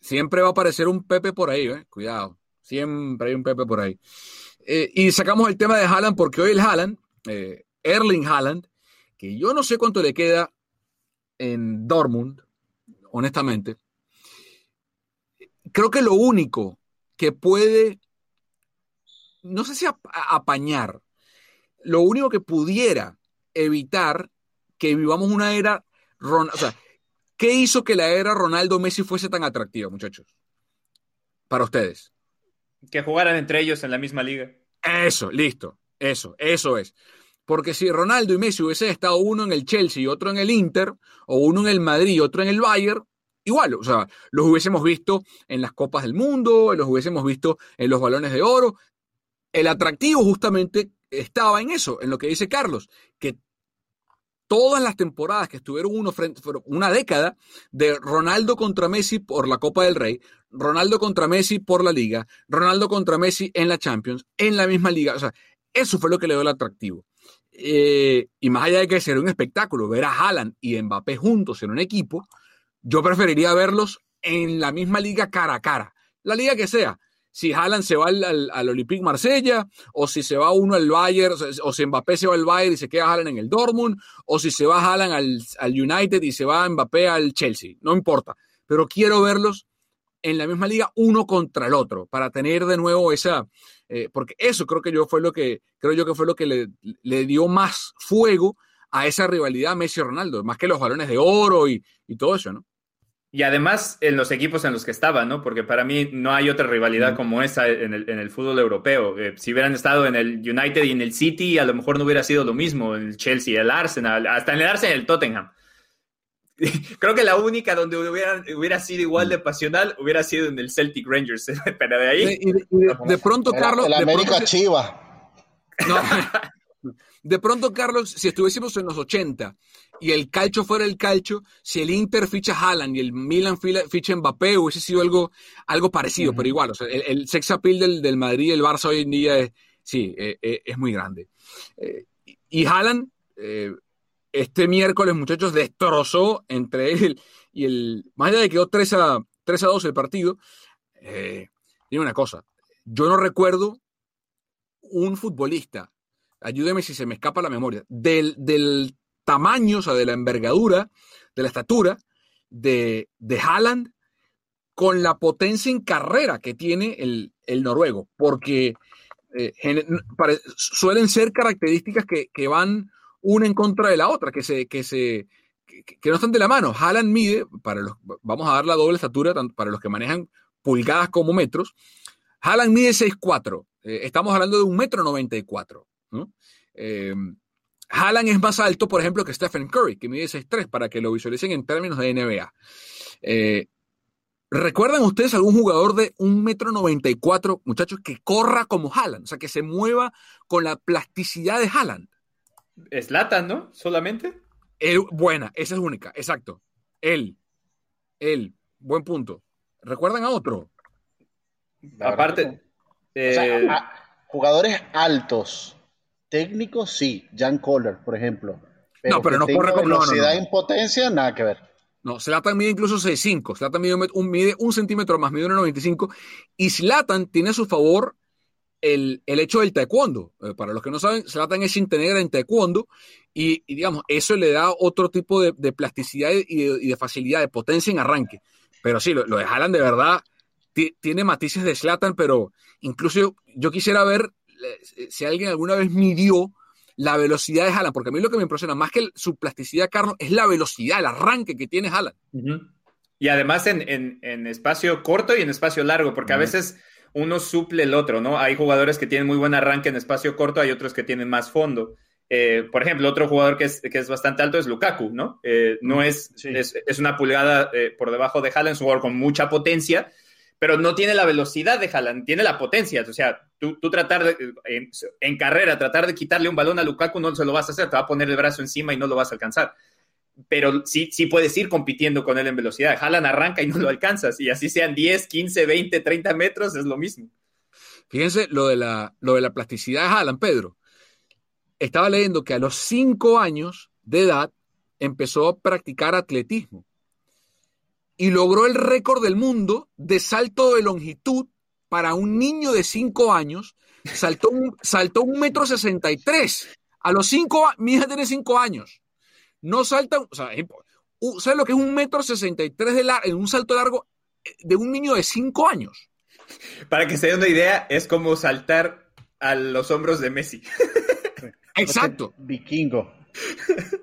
Siempre va a aparecer un Pepe por ahí, ¿eh? Cuidado. Siempre hay un Pepe por ahí. Eh, y sacamos el tema de Haaland porque hoy el Haaland, eh, Erling Haaland, que yo no sé cuánto le queda en Dortmund, honestamente. Creo que lo único que puede, no sé si apañar, lo único que pudiera evitar que vivamos una era, o sea, ¿qué hizo que la era Ronaldo Messi fuese tan atractiva, muchachos? Para ustedes. Que jugaran entre ellos en la misma liga. Eso, listo, eso, eso es. Porque si Ronaldo y Messi hubiesen estado uno en el Chelsea y otro en el Inter, o uno en el Madrid y otro en el Bayern, igual, o sea, los hubiésemos visto en las Copas del Mundo, los hubiésemos visto en los balones de oro. El atractivo justamente estaba en eso, en lo que dice Carlos, que todas las temporadas que estuvieron uno frente, una década de Ronaldo contra Messi por la Copa del Rey, Ronaldo contra Messi por la Liga, Ronaldo contra Messi en la Champions, en la misma liga. O sea, eso fue lo que le dio el atractivo. Eh, y más allá de que sea un espectáculo, ver a Haaland y Mbappé juntos en un equipo, yo preferiría verlos en la misma liga cara a cara. La liga que sea, si Haaland se va al, al, Olympique Marsella, o si se va uno al Bayern, o, si Mbappé se va al Bayern y se queda Haaland en el Dortmund, o si se va Haaland al, al United y se va Mbappé al Chelsea, no importa. Pero quiero verlos en la misma liga uno contra el otro para tener de nuevo esa eh, porque eso creo que yo fue lo que creo yo que fue lo que le, le dio más fuego a esa rivalidad Messi Ronaldo más que los balones de oro y, y todo eso no y además en los equipos en los que estaban, ¿no? Porque para mí no hay otra rivalidad como esa en el, en el fútbol europeo. Eh, si hubieran estado en el United y en el City, a lo mejor no hubiera sido lo mismo. En el Chelsea, el Arsenal, hasta en el Arsenal y el Tottenham. creo que la única donde hubiera, hubiera sido igual de pasional hubiera sido en el Celtic Rangers, pero de ahí... de, pronto, Carlos... El América Chiva. de pronto, Carlos, si estuviésemos en los 80 y el calcho fuera el calcho, si el Inter ficha Haaland y el Milan ficha Mbappé, hubiese sido algo, algo parecido, pero igual, o sea, el, sex appeal del, del, Madrid y el Barça hoy en día es, sí, eh, eh, es muy grande. Eh, y Haaland, este miércoles, muchachos, destrozó entre él y el, más allá de que quedó 3 a, 3 a 2 el partido, eh, una cosa, yo no recuerdo un futbolista, ayúdeme si se me escapa la memoria, del, del tamaño, o sea, de la envergadura, de la estatura de, de Haaland con la potencia en carrera que tiene el, el noruego, porque eh, suelen ser características que, que, van una en contra de la otra, que, se, que, se, que, no están de la mano. Haaland mide, para los, vamos a dar la doble estatura para los que manejan pulgadas como metros, Haaland mide 6'4", eh, estamos hablando de un metro 94. ¿no? Eh, Haaland es más alto, por ejemplo, que Stephen Curry, que mide 6'3", para que lo visualicen en términos de NBA. Eh, ¿Recuerdan ustedes algún jugador de un metro 94, muchachos, que corra como Haaland? O sea, que se mueva con la plasticidad de Haaland. Slatan, ¿no? Solamente. buena, esa es única, exacto. Él, él, buen punto. ¿Recuerdan a otro? Aparte, eh, jugadores altos, técnicos, sí. Jan Kohler, por ejemplo. no, pero no corre con velocidad no, impotencia, nada que ver. No, Slatan mide incluso 6'5. Slatan mide un, mide un centímetro más, mide 1,95. Y Slatan tiene a su favor el, hecho del taekwondo. Eh, para los que no saben, Slatan es negra en taekwondo. Y, digamos, eso le da otro tipo de, plasticidad y de, facilidad, de potencia en arranque. Pero sí, lo, lo de Haaland de verdad tiene matices de Slatan, pero incluso yo, quisiera ver si alguien alguna vez midió la velocidad de Haaland, porque a mí lo que me impresiona más que su plasticidad, Carlos, es la velocidad, el arranque que tiene Haaland. Y además en, espacio corto y en espacio largo, porque a veces uno suple el otro, ¿no? Hay jugadores que tienen muy buen arranque en espacio corto, hay otros que tienen más fondo. Eh, por ejemplo, otro jugador que es, que es bastante alto es Lukaku, ¿no? Eh, no es, es, una pulgada por debajo de Haaland, es un jugador con mucha potencia, pero no tiene la velocidad de Haaland, tiene la potencia. O sea, tú, tratar de, en, carrera, tratar de quitarle un balón a Lukaku no se lo vas a hacer, te va a poner el brazo encima y no lo vas a alcanzar. Pero sí, sí puedes ir compitiendo con él en velocidad. Haaland arranca y no lo alcanzas. Y así sean 10, 15, 20, 30 metros, es lo mismo. Fíjense lo de la, lo de la plasticidad de Haaland, Pedro. Estaba leyendo que a los 5 años de edad empezó a practicar atletismo y logró el récord del mundo de salto de longitud para un niño de 5 años. Saltó un, saltó un metro 63. A los 5 mi hija tiene 5 años. No salta, o sea, ¿sabes lo que es un metro 63 de largo, en un salto largo eh, de un niño de 5 años? Para que se den una idea, es como saltar a los hombros de Messi. Exacto. Vikingo.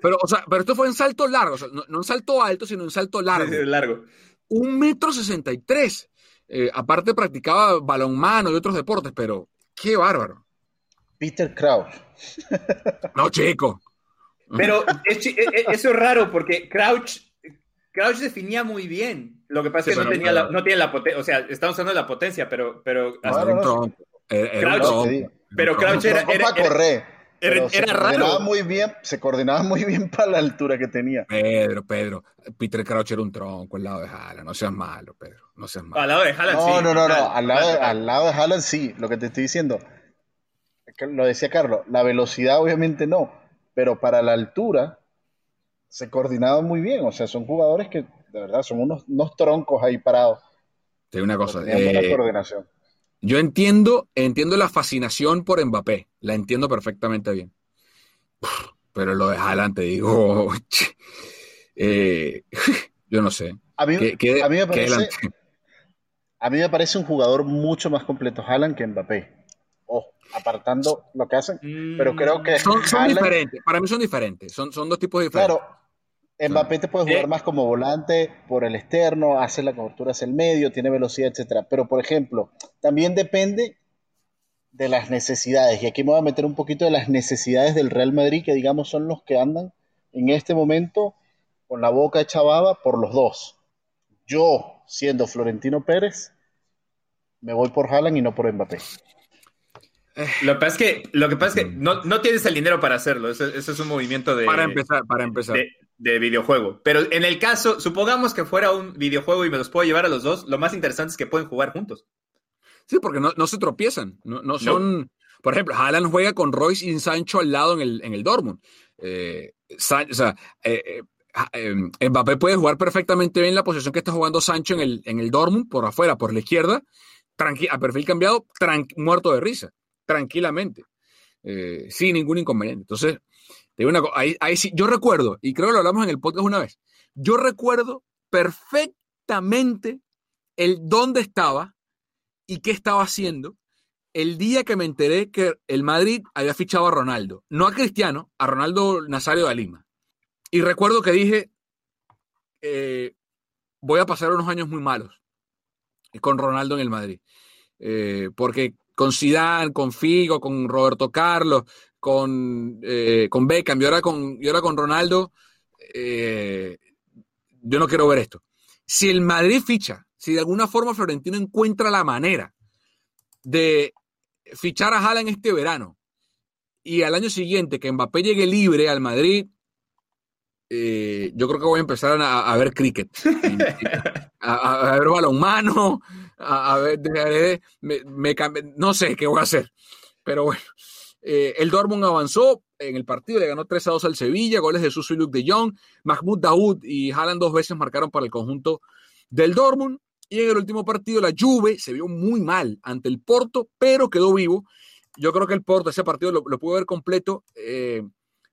Pero, o sea, pero esto fue en salto largo, no, un salto alto, sino un salto largo. largo. Un metro sesenta y tres. Eh, aparte practicaba balonmano y otros deportes, pero qué bárbaro. Peter Crouch. No, chico. Pero e, e, eso es raro porque Crouch, Crouch definía muy bien. Lo que pasa es que no, tenía la, no tiene la potencia, o sea, estamos usando la potencia, pero... pero Crouch, pero Crouch era, era, Era, se raro. Muy bien, se coordinaba muy bien para la altura que tenía. Pedro, Pedro. Peter Crouch era un tronco al lado de Haaland. No seas malo, Pedro. No seas malo. Al lado de Haaland, no, sí. No, no, no. Al lado, de, al lado de Haaland, sí. Lo que te estoy diciendo. Lo decía Carlos. La velocidad, obviamente, no. Pero para la altura, se coordinaba muy bien. O sea, son jugadores que, de verdad, son unos, unos troncos ahí parados. Te una cosa. Eh, coordinación. Yo entiendo, entiendo la fascinación por Mbappé, la entiendo perfectamente bien. Pero lo de Haaland, te digo, eh, yo no sé. A mí, me parece, a mí me parece un jugador mucho más completo Haaland que Mbappé. Ojo, apartando lo que hacen, pero creo que son, diferentes. Para mí son diferentes, son, son dos tipos diferentes. Claro, Mbappé te puede jugar más como volante por el externo, hace la cobertura hacia el medio, tiene velocidad, etcétera. Pero, por ejemplo, también depende de las necesidades. Y aquí me voy a meter un poquito de las necesidades del Real Madrid, que digamos son los que andan en este momento con la boca hecha baba por los dos. Yo, siendo Florentino Pérez, me voy por Haaland y no por Mbappé. Lo que pasa es que, lo que, pasa es que no, no tienes el dinero para hacerlo. Eso, eso es un movimiento de. Para empezar, para empezar. De, de, videojuego. Pero en el caso, supongamos que fuera un videojuego y me los puedo llevar a los dos, lo más interesante es que pueden jugar juntos. Sí, porque no, no se tropiezan. No, no son. No. Por ejemplo, Haaland juega con Royce y Sancho al lado en el, en el Dortmund. Eh, San, o sea, eh, eh, Mbappé puede jugar perfectamente bien la posición que está jugando Sancho en el, en el Dortmund, por afuera, por la izquierda, a perfil cambiado, muerto de risa tranquilamente, sin ningún inconveniente. Entonces, ahí sí, yo recuerdo, y creo que lo hablamos en el podcast una vez, yo recuerdo perfectamente el dónde estaba y qué estaba haciendo el día que me enteré que el Madrid había fichado a Ronaldo, no a Cristiano, a Ronaldo Nazario de Lima. Y recuerdo que dije, eh, voy a pasar unos años muy malos con Ronaldo en el Madrid. Eh, porque con Zidane, con Figo, con Roberto Carlos, con, eh, con Beckham y ahora con, Ronaldo, eh, yo no quiero ver esto. Si el Madrid ficha, si de alguna forma Florentino encuentra la manera de fichar a Haaland este verano y al año siguiente que Mbappé llegue libre al Madrid, eh, yo creo que voy a empezar a, ver cricket, a, ver balonmano, a, ver, me, me, no sé qué voy a hacer, pero bueno. Eh, el Dortmund avanzó en el partido, le ganó 3 a 2 al Sevilla, goles de Suso y Luke de Jong, Mahmoud Daoud y Haaland dos veces marcaron para el conjunto del Dortmund. Y en el último partido la Juve se vio muy mal ante el Porto, pero quedó vivo. Yo creo que el Porto, ese partido lo, lo ver completo. Eh,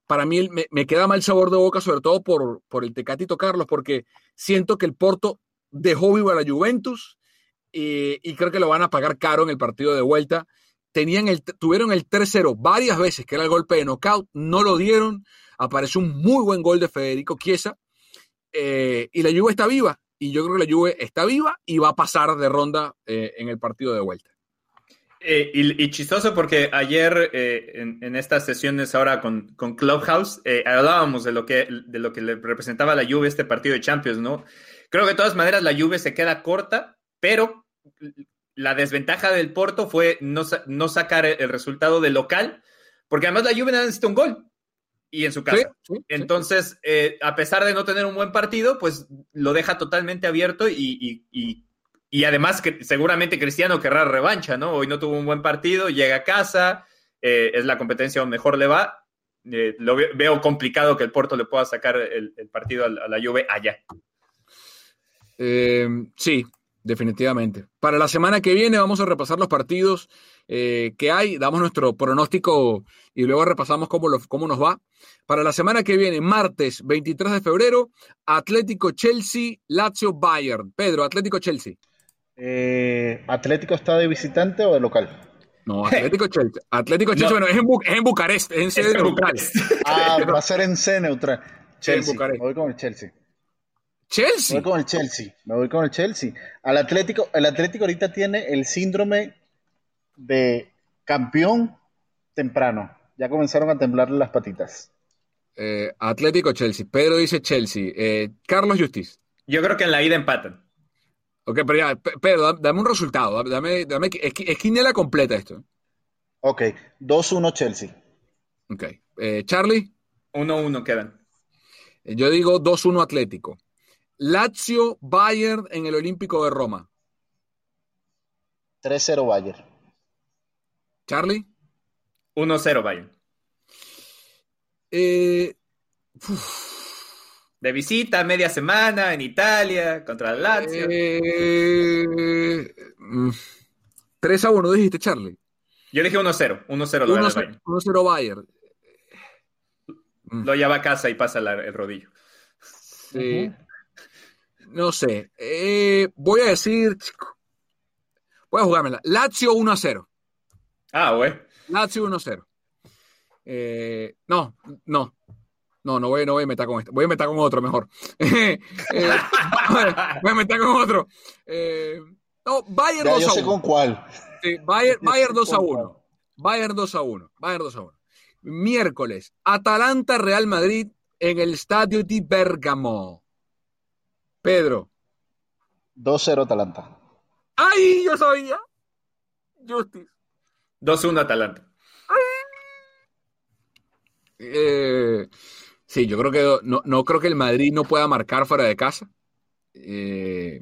para mí me, queda mal sabor de boca, sobre todo por, por el Tecatito Carlos, porque siento que el Porto dejó vivo a la Juventus y, y creo que lo van a pagar caro en el partido de vuelta. Tenían el, tuvieron el 3-0 varias veces, que era el golpe de knockout, no lo dieron. Apareció un muy buen gol de Federico Chiesa eh, y la Juve está viva. Y yo creo que la Juve está viva y va a pasar de ronda eh, en el partido de vuelta. Eh, y, y, chistoso porque ayer en, en, estas sesiones ahora con, con Clubhouse hablábamos de lo, que, de lo que le representaba a la Juve este partido de Champions, ¿no? Creo que de todas maneras la Juve se queda corta, pero la desventaja del Porto fue no, no sacar el resultado de local, porque además la Juve necesita un gol y en su casa. Sí, sí, Entonces, sí. a pesar de no tener un buen partido, pues lo deja totalmente abierto y, y, y y además, que seguramente Cristiano querrá revancha, ¿no? Hoy no tuvo un buen partido, llega a casa, eh, es la competencia donde mejor le va. Eh, lo veo, veo, complicado que el Porto le pueda sacar el, el partido a, a, la Juve allá. Eh, sí, definitivamente. Para la semana que viene vamos a repasar los partidos eh, que hay, damos nuestro pronóstico y luego repasamos cómo, lo, cómo nos va. Para la semana que viene, martes 23 de febrero, Atlético Chelsea, Lazio Bayern. Pedro, Atlético Chelsea. Eh, ¿Atlético está de visitante o de local? No, Atlético Chelsea. Atlético Chelsea, no. bueno, es en, Bu es en, Bucarest, es en sede neutral. Ah, va a ser en sede neutral. Chelsea. Voy con el Chelsea. Chelsea. Me voy con el Chelsea. Me voy con el Chelsea. Al Atlético, el Atlético ahorita tiene el síndrome de campeón temprano. Ya comenzaron a temblarle las patitas. Eh, Atlético Chelsea. Pedro dice Chelsea. Eh, Carlos Justiz. Yo creo que en la ida empatan. Ok, pero ya, Pedro, dame un resultado. Dame, dame esquinela completa esto. Ok, 2-1 Chelsea. Ok. Eh, Charlie. 1-1 quedan. Yo digo 2-1 Atlético. Lazio Bayern en el Olímpico de Roma. 3-0 Bayern. Charlie. 1-0 Bayern. Eh, de visita, media semana en Italia, contra el Lazio. Eh, 3 a 1, dijiste, Charlie. Yo dije 1-0. 1-0 lo 1-0 Bayern. Lo lleva a casa y pasa la, el rodillo. Sí. Uh -huh. No sé. Eh, voy a decir. Voy a jugármela. Lazio 1 a 0. Ah, güey. Lazio 1 a 0. Eh, no, no. No, no voy, no voy a meter con este. Voy a meter con otro mejor. eh, voy a meter con otro. Eh, no, Bayern ya 2 yo a 1. sé con cuál. Sí, Bayern, Bayern 2 a 1. Bayern 2 a 1. Bayern 2 a 1. Miércoles, Atalanta Real Madrid, en el estadio di Bergamo. Pedro. 2-0 Atalanta. ¡Ay, yo sabía! Justice. 2-1 Atalanta. Eh, sí, yo creo que no, no, creo que el Madrid no pueda marcar fuera de casa. Eh,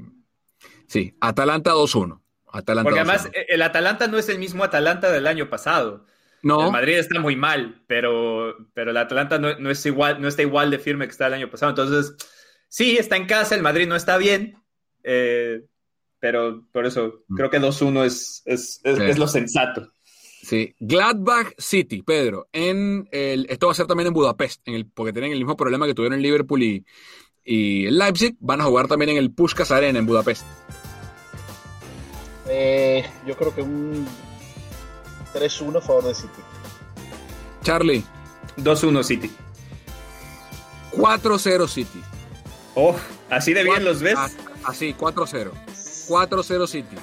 sí, Atalanta 2-1. Atalanta Porque además el Atalanta no es el mismo Atalanta del año pasado. No. El Madrid está muy mal, pero, pero el Atalanta no, no, es igual, no está igual de firme que está el año pasado. Entonces, sí, está en casa, el Madrid no está bien, eh, pero por eso creo que 2-1 es, es, es, es, lo sensato. Sí, Gladbach City, Pedro. En el, esto va a ser también en Budapest, en el, porque tienen el mismo problema que tuvieron en Liverpool y, y Leipzig. Van a jugar también en el Pushkas Arena en Budapest. Eh, yo creo que un 3-1 a favor de City. Charlie. 2-1 City. 4-0 City. Oh, así de bien los ves. Así, 4-0. 4-0 City.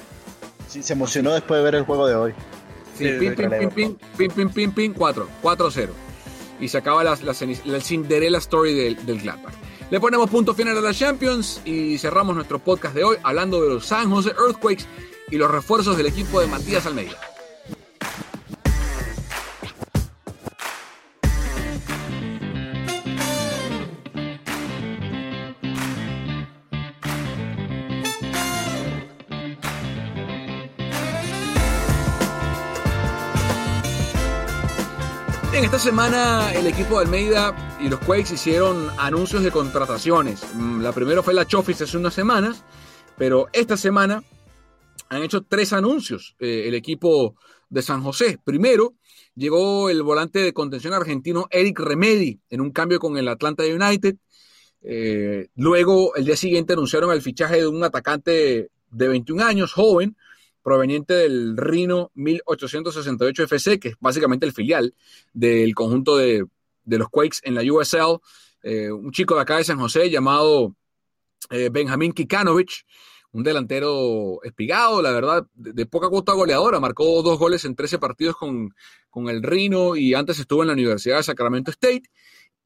Sí, se emocionó después de ver el juego de hoy. Sí, pim, pim, pim, pim, pim, pim, pim, pim, 4. 4-0. Y se acaba la, la, la Cinderella Story del, del Gladbach. Le ponemos punto final a la Champions y cerramos nuestro podcast de hoy hablando de los San Jose Earthquakes y los refuerzos del equipo de Matías Almeida. Esta semana el equipo de Almeida y los Quakes hicieron anuncios de contrataciones. Mm, la primera fue la Chofis hace unas semanas, pero esta semana han hecho tres anuncios eh, el equipo de San José. Primero, llegó el volante de contención argentino Eric Remedi en un cambio con el Atlanta United. Eh, luego, el día siguiente anunciaron el fichaje de un atacante de 21 años, joven, proveniente del Rino 1868 FC, que es básicamente el filial del conjunto de, de los Quakes en la USL. Eh, un chico de acá de San José llamado eh, Benjamín Kikanovich, un delantero espigado, la verdad, de, poca cuota goleadora. Marcó dos goles en 13 partidos con, con, el Rino y antes estuvo en la Universidad de Sacramento State.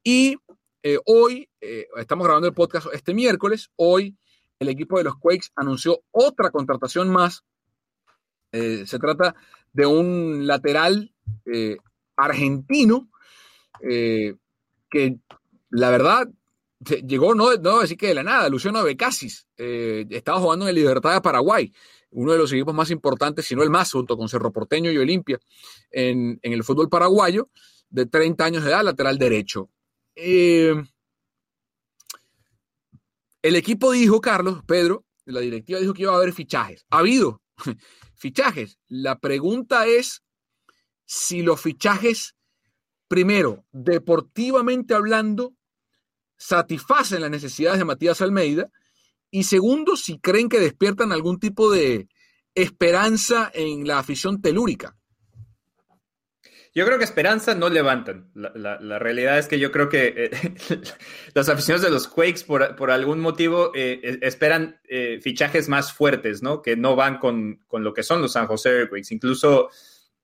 Y eh, hoy, eh, estamos grabando el podcast este miércoles, hoy el equipo de los Quakes anunció otra contratación más. Eh, se trata de un lateral eh, argentino que la verdad llegó, no, no decir que de la nada, Luciano Becasis, eh, estaba jugando en el Libertad de Paraguay, uno de los equipos más importantes, si no el más, junto con Cerro Porteño y Olimpia, en, en el fútbol paraguayo, de 30 años de edad, lateral derecho. Eh, el equipo dijo, Carlos, Pedro, la directiva dijo que iba a haber fichajes. Ha habido fichajes. La pregunta es si los fichajes, primero, deportivamente hablando, satisfacen las necesidades de Matías Almeida y segundo, si creen que despiertan algún tipo de esperanza en la afición telúrica. Yo creo que esperanza no levantan. La, realidad es que yo creo que eh, los aficionados de los Quakes, por, por algún motivo, eh, esperan eh, fichajes más fuertes, ¿no? Que no van con, con, lo que son los San Jose Earthquakes. Incluso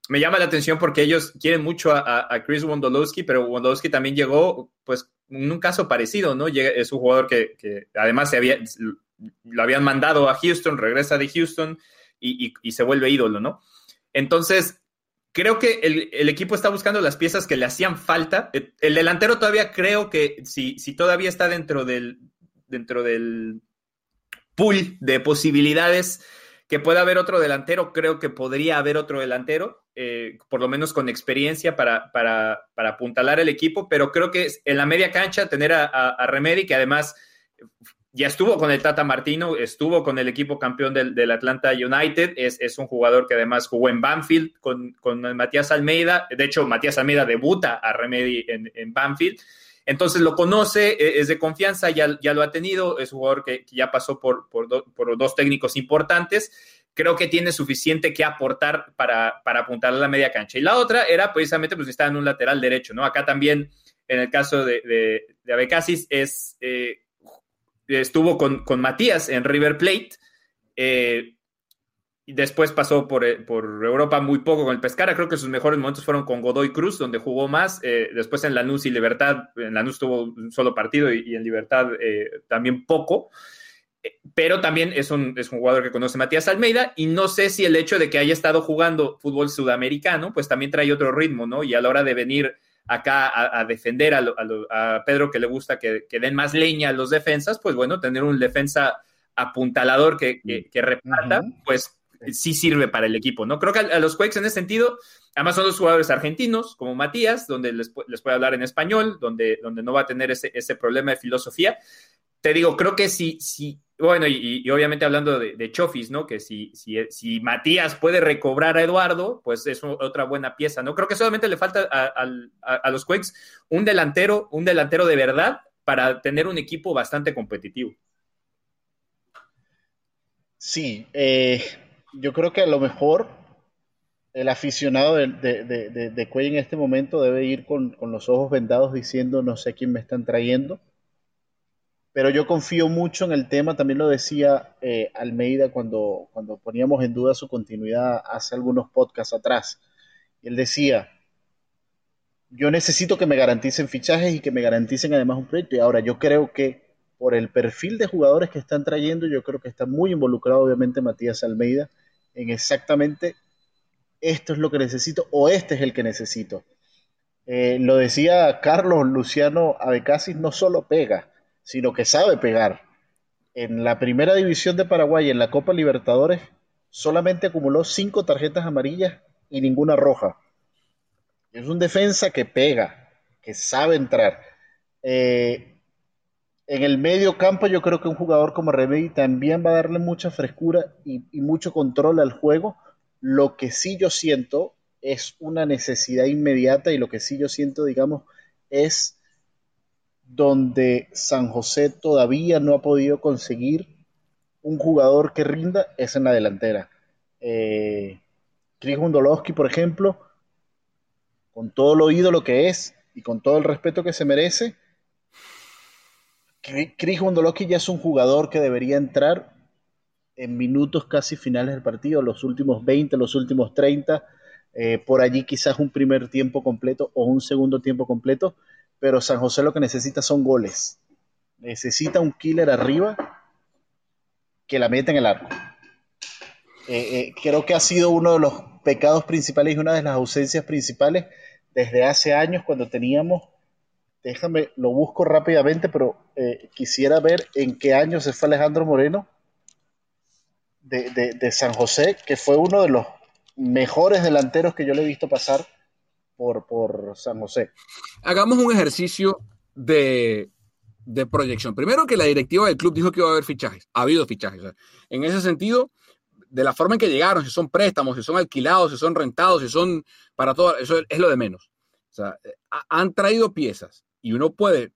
me llama la atención porque ellos quieren mucho a, Chris Wondolowski, pero Wondolowski también llegó, pues, en un caso parecido, ¿no? Llega, es un jugador que, además se había, lo habían mandado a Houston, regresa de Houston y se vuelve ídolo, ¿no? Entonces, creo que el, el, equipo está buscando las piezas que le hacían falta. El delantero todavía creo que si, si todavía está dentro del, dentro del pool de posibilidades que pueda haber otro delantero, creo que podría haber otro delantero, eh, por lo menos con experiencia para, para, para, apuntalar el equipo, pero creo que en la media cancha tener a, a, a Remedy, que además ya estuvo con el Tata Martino, estuvo con el equipo campeón del, del Atlanta United, es, es, un jugador que además jugó en Banfield con, con, Matías Almeida, de hecho Matías Almeida debuta a Remedy en, en, Banfield, entonces lo conoce, e, es de confianza, ya, ya lo ha tenido, es un jugador que, ya pasó por, por, do, por, dos técnicos importantes, creo que tiene suficiente que aportar para, para apuntar a la media cancha. Y la otra era precisamente, pues estaba en un lateral derecho, ¿no? Acá también, en el caso de, de, de Abecasis, es... Eh, estuvo con, con, Matías en River Plate. Eh, después pasó por, por, Europa muy poco con el Pescara. Creo que sus mejores momentos fueron con Godoy Cruz, donde jugó más. después en Lanús y Libertad, en Lanús tuvo un solo partido y, en Libertad también poco pero también es un, es un, jugador que conoce Matías Almeida y no sé si el hecho de que haya estado jugando fútbol sudamericano, pues también trae otro ritmo, ¿no? Y a la hora de venir acá a, defender a, Pedro que le gusta que, den más leña a los defensas, pues bueno, tener un defensa apuntalador que, que, reparta, pues sí sirve para el equipo, ¿no? Creo que a, los Quakes en ese sentido, además son los jugadores argentinos, como Matías, donde les, les, puede hablar en español, donde, donde no va a tener ese, ese problema de filosofía. Te digo, creo que si, si bueno, y, obviamente hablando de, Chofis, ¿no? Que si, si, si, Matías puede recobrar a Eduardo, pues es otra buena pieza, ¿no? Creo que solamente le falta a, los Quakes un delantero, un delantero de verdad para tener un equipo bastante competitivo. Sí, eh, yo creo que a lo mejor el aficionado de, de, de, en este momento debe ir con, con los ojos vendados diciendo no sé quién me están trayendo pero yo confío mucho en el tema, también lo decía eh, Almeida cuando, cuando poníamos en duda su continuidad hace algunos podcasts atrás. Él decía, yo necesito que me garanticen fichajes y que me garanticen además un proyecto. Y ahora yo creo que por el perfil de jugadores que están trayendo, yo creo que está muy involucrado obviamente Matías Almeida en exactamente esto es lo que necesito o este es el que necesito. Eh, lo decía Carlos Luciano Abecasis, no solo pega, sino que sabe pegar. En la primera división de Paraguay, en la Copa Libertadores, solamente acumuló cinco tarjetas amarillas y ninguna roja. Es un defensa que pega, que sabe entrar. Eh, en el medio campo yo creo que un jugador como Remedy también va a darle mucha frescura y, y, mucho control al juego. Lo que sí yo siento es una necesidad inmediata y lo que sí yo siento, digamos, es donde San José todavía no ha podido conseguir un jugador que rinda es en la delantera. Eh, Chris Gundolowski, por ejemplo, con todo lo ídolo que es y con todo el respeto que se merece, Chris Gundolowski ya es un jugador que debería entrar en minutos casi finales del partido, los últimos 20, los últimos 30, eh, por allí quizás un primer tiempo completo o un segundo tiempo completo, pero San José lo que necesita son goles. Necesita un killer arriba que la meta en el arco. Eh, eh, creo que ha sido uno de los pecados principales y una de las ausencias principales desde hace años cuando teníamos, déjame, lo busco rápidamente, pero eh, quisiera ver en qué año se fue Alejandro Moreno de, de San José, que fue uno de los mejores delanteros que yo le he visto pasar por, San José. Hagamos un ejercicio de, proyección. Primero que la directiva del club dijo que iba a haber fichajes. Ha habido fichajes. en ese sentido, de la forma en que llegaron, si son préstamos, si son alquilados, si son rentados, si son para todo, eso es lo de menos. O sea, han traído piezas y uno puede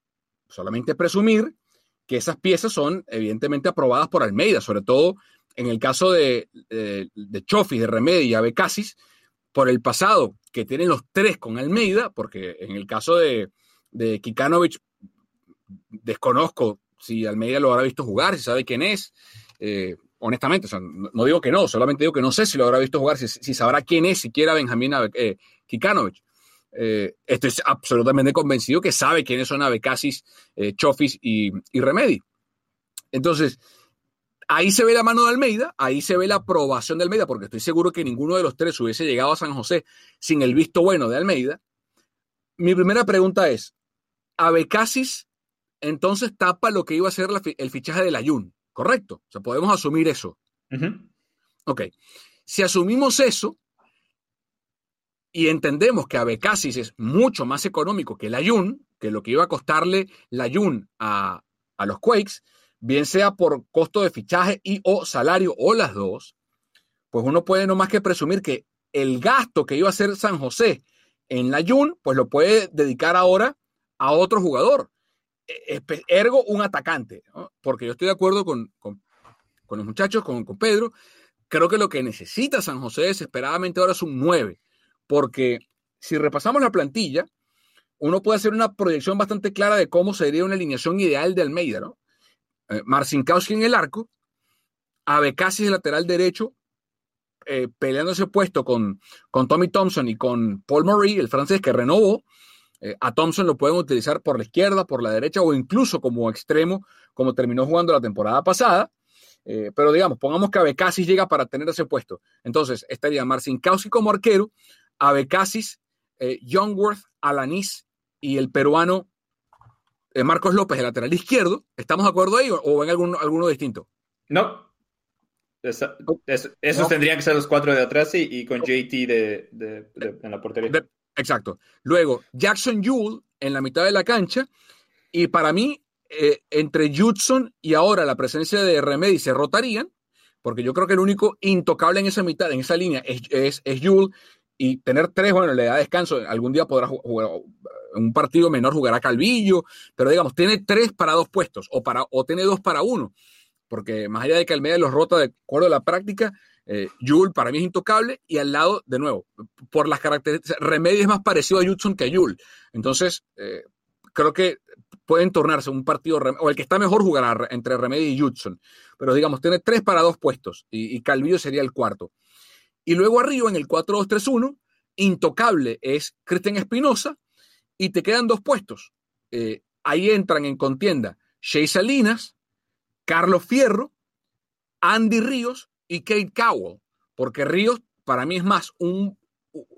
solamente presumir que esas piezas son evidentemente aprobadas por Almeida, sobre todo en el caso de, de, de Chofis, de Remedi y Abecasis, por el pasado que tienen los tres con Almeida, porque en el caso de, de Kikanovic, desconozco si Almeida lo habrá visto jugar, si sabe quién es. Eh, honestamente, no, digo que no, solamente digo que no sé si lo habrá visto jugar, si, sabrá quién es siquiera Benjamín eh, Kikanovic. Eh, estoy absolutamente convencido que sabe quiénes son Abecasis, Chofis y, y Remedi. Entonces, Ahí se ve la mano de Almeida, ahí se ve la aprobación de Almeida, porque estoy seguro que ninguno de los tres hubiese llegado a San José sin el visto bueno de Almeida. Mi primera pregunta es, Abecasis entonces tapa lo que iba a ser el fichaje del Ayun, ¿correcto? O sea, podemos asumir eso. Ok. Si asumimos eso y entendemos que Abecasis es mucho más económico que el Ayun, que lo que iba a costarle el Ayun a, a los Quakes, bien sea por costo de fichaje y o salario o las dos, pues uno puede no más que presumir que el gasto que iba a hacer San José en la Jun, pues lo puede dedicar ahora a otro jugador, e, ergo un atacante, porque yo estoy de acuerdo con, los muchachos, con, con Pedro, creo que lo que necesita San José desesperadamente ahora es un 9, porque si repasamos la plantilla, uno puede hacer una proyección bastante clara de cómo sería una alineación ideal de Almeida, ¿no? Eh, Marcinkowski en el arco, Abecasis de lateral derecho, eh, peleando ese puesto con, con Tommy Thompson y con Paul Murray, el francés que renovó. Eh, a Thompson lo pueden utilizar por la izquierda, por la derecha o incluso como extremo, como terminó jugando la temporada pasada. Eh, pero digamos, pongamos que Abecasis llega para tener ese puesto. Entonces estaría Marcin Kausi como arquero, Abecasis, Youngworth, Alanis y el peruano Marcos López, el lateral izquierdo. ¿Estamos de acuerdo ahí o, ven alguno, alguno distinto? No. esos tendrían que ser los cuatro de atrás y, con JT de, en la portería. exacto. Luego, Jackson Yule en la mitad de la cancha. Y para mí, eh, entre Judson y ahora la presencia de Remedy se rotarían, porque yo creo que el único intocable en esa mitad, en esa línea, es, es, es y tener tres, bueno, le da descanso, algún día podrá jugar un partido menor, jugará Calvillo, pero digamos, tiene tres para dos puestos, o, para, o tiene dos para uno, porque más allá de que Almeida los rota de acuerdo a la práctica, eh, para mí es intocable y al lado, de nuevo, por las características, Remedy es más parecido a Judson que a Yul. Entonces, eh, creo que pueden tornarse un partido, o el que está mejor jugará entre Remedy y Judson. Pero digamos, tiene tres para dos puestos y, Calvillo sería el cuarto. Y luego arriba en el 4-2-3-1, intocable es Cristian Espinosa y te quedan dos puestos. Eh, ahí entran en contienda Shea Salinas, Carlos Fierro, Andy Ríos y Kate Cowell, porque Ríos para mí es más un,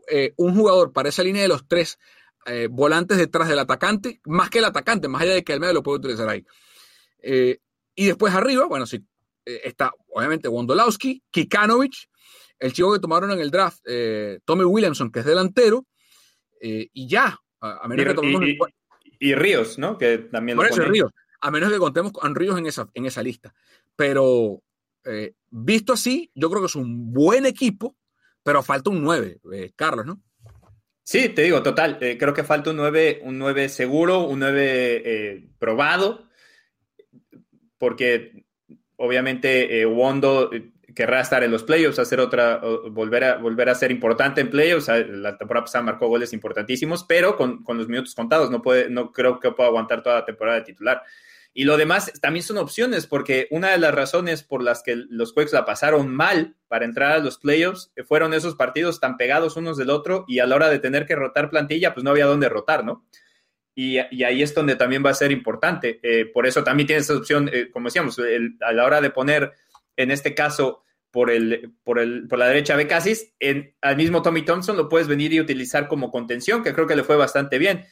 eh, un jugador para esa línea de los tres eh, volantes detrás del atacante, más que el atacante, más allá de que medio lo puede utilizar ahí. Y después arriba, bueno, sí, está obviamente Wondolowski, Kikanovic, el chico que tomaron en el draft, Tommy Williamson, que es delantero, y ya, a, menos y, que y, Ríos, ¿no? Que también lo Ríos, a menos que contemos con Ríos en esa, en esa lista. Pero visto así, yo creo que es un buen equipo, pero falta un 9, Carlos, ¿no? Sí, te digo, total. Eh, creo que falta un 9, un 9 seguro, un 9 eh, probado, porque obviamente eh, Wondo querrá estar en los playoffs, hacer otra, volver a, volver a ser importante en playoffs. La temporada pasada marcó goles importantísimos, pero con, con los minutos contados. No, puede, no creo que pueda aguantar toda la temporada de titular. Y lo demás también son opciones, porque una de las razones por las que los Quakes la pasaron mal para entrar a los playoffs fueron esos partidos tan pegados unos del otro y a la hora de tener que rotar plantilla, pues no había dónde rotar, ¿no? Y, ahí es donde también va a ser importante. Eh, por eso también tiene esa opción, eh, como decíamos, a la hora de poner, en este caso, por, el, por, el, por la derecha Becasis, en, al mismo Tommy Thompson lo puedes venir y utilizar como contención, que creo que le fue bastante bien.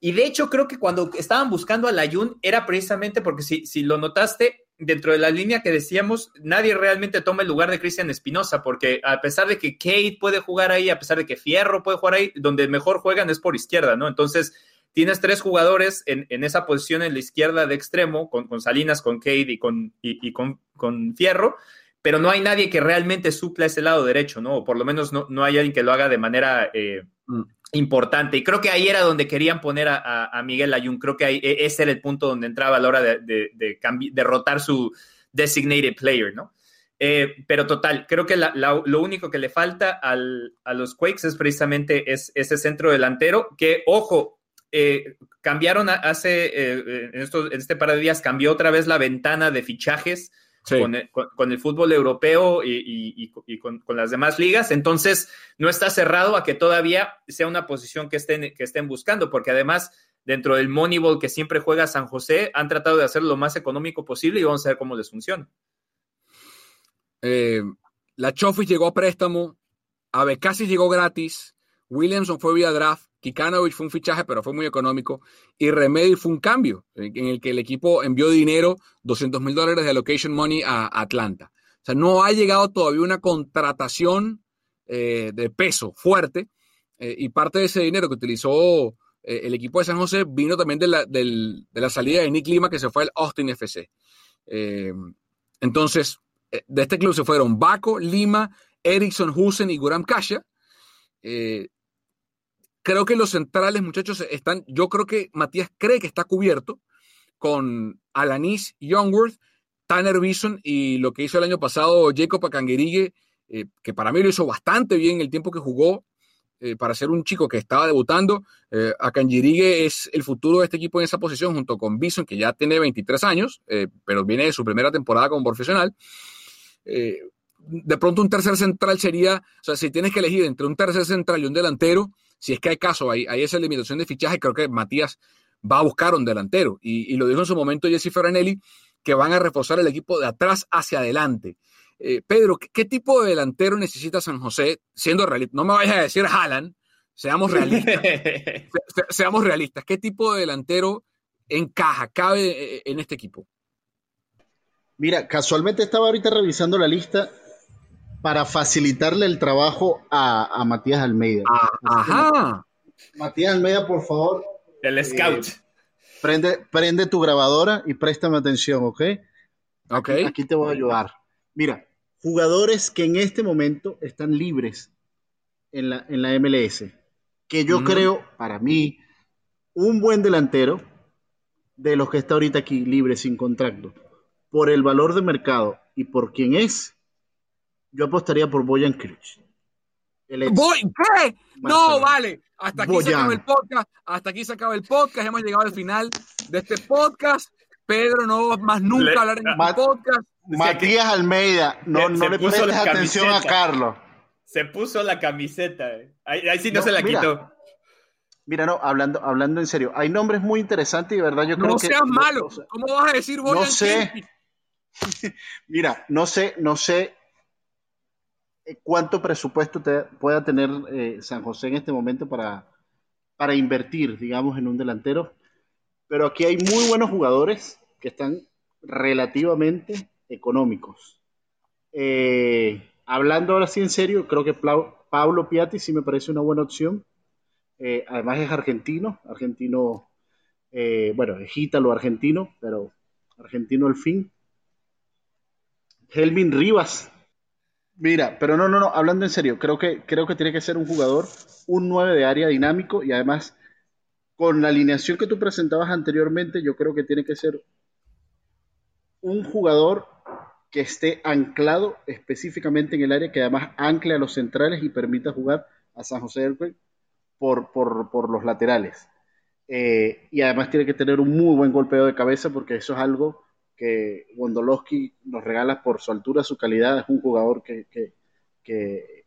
Y de hecho, creo que cuando estaban buscando a Layun era precisamente porque si, si lo notaste, dentro de la línea que decíamos, nadie realmente toma el lugar de Cristian Espinosa, porque a pesar de que Kate puede jugar ahí, a pesar de que Fierro puede jugar ahí, donde mejor juegan es por izquierda, ¿no? Entonces, tienes tres jugadores en, en esa posición en la izquierda de extremo, con, con Salinas, con Kate y con, y, con, con, Fierro, pero no hay nadie que realmente supla ese lado derecho, ¿no? O por lo menos no, no hay alguien que lo haga de manera... Eh, mm importante. Y creo que ahí era donde querían poner a, Miguel Ayun. Creo que ahí, e, ese era el punto donde entraba a la hora de, de, derrotar su designated player, ¿no? Eh, pero total, creo que lo único que le falta al, a los Quakes es precisamente es, ese centro delantero que, ojo, eh, cambiaron hace, en, estos, en este par de días, cambió otra vez la ventana de fichajes con, el, fútbol europeo y, con, las demás ligas. Entonces, no está cerrado a que todavía sea una posición que estén, que estén buscando, porque además, dentro del Moneyball que siempre juega San José, han tratado de hacerlo lo más económico posible y vamos a ver cómo les funciona. Eh, la Chofis llegó a préstamo, casi llegó gratis, Williamson fue vía draft, Kikanovic fue un fichaje, pero fue muy económico. Y Remedy fue un cambio en el que el equipo envió dinero, 200 mil dólares de allocation money a Atlanta. O sea, no ha llegado todavía una contratación eh, de peso fuerte. Eh, y parte de ese dinero que utilizó eh, el equipo de San José vino también de la, de la, salida de Nick Lima, que se fue al Austin FC. entonces, de este club se fueron Baco, Lima, Erickson, Husen y Guram Kasha creo que los centrales, muchachos, están. Yo creo que Matías cree que está cubierto con Alanis Youngworth, Tanner Bison y lo que hizo el año pasado Jacob Akanguerigue, eh, que para mí lo hizo bastante bien el tiempo que jugó. Eh, para ser un chico que estaba debutando, eh, es el futuro de este equipo en esa posición, junto con Bison, que ya tiene 23 años, eh, pero viene de su primera temporada como profesional. de pronto un tercer central sería, o sea, si tienes que elegir entre un tercer central y un delantero, si es que hay caso, hay, hay esa limitación de fichaje, creo que Matías va a buscar un delantero. Y, lo dijo en su momento Jesse Ferranelli, que van a reforzar el equipo de atrás hacia adelante. Eh, Pedro, ¿qué, tipo de delantero necesita San José siendo realista? No me vayas a decir Haaland, seamos realistas. seamos realistas. ¿Qué tipo de delantero encaja, cabe eh, en este equipo? Mira, casualmente estaba ahorita revisando la lista para facilitarle el trabajo a, Matías Almeida. Ah, ajá. Matías Almeida, por favor. El scout. prende, prende tu grabadora y préstame atención, ¿ok? Ok. Aquí, te voy a ayudar. Mira, jugadores que en este momento están libres en la, en la MLS, que yo creo, para mí, un buen delantero de los que está ahorita aquí libre sin contrato, por el valor de mercado y por quién es, yo apostaría por Boyan Cruz. ¿Voy? ¿Qué? No, vale. Hasta aquí se acaba el podcast. Hasta aquí se acaba el podcast. Hemos llegado al final de este podcast. Pedro no va más nunca hablar en este podcast. Matías Almeida, no, no le prestes atención a Carlos. Se puso la camiseta. Eh. Ahí, sí no, se la quitó. Mira, no, hablando, hablando en serio, hay nombres muy interesantes y verdad yo creo que... No seas malo. ¿Cómo vas a decir No sé. Mira, no sé, no sé cuánto presupuesto te pueda tener eh, San José en este momento para, invertir, digamos, en un delantero. Pero aquí hay muy buenos jugadores que están relativamente económicos. Eh, hablando ahora sí en serio, creo que Pablo Piatti sí me parece una buena opción. además es argentino, argentino, bueno, es ítalo argentino, pero argentino al fin. Helvin Rivas Mira, pero no, no, no, hablando en serio, creo que, creo que tiene que ser un jugador, un 9 de área dinámico y además con la alineación que tú presentabas anteriormente, yo creo que tiene que ser un jugador que esté anclado específicamente en el área, que además ancle a los centrales y permita jugar a San José del por, por, por los laterales. Eh, y además tiene que tener un muy buen golpeo de cabeza porque eso es algo que Wondolowski nos regala por su altura, su calidad. Es un jugador que,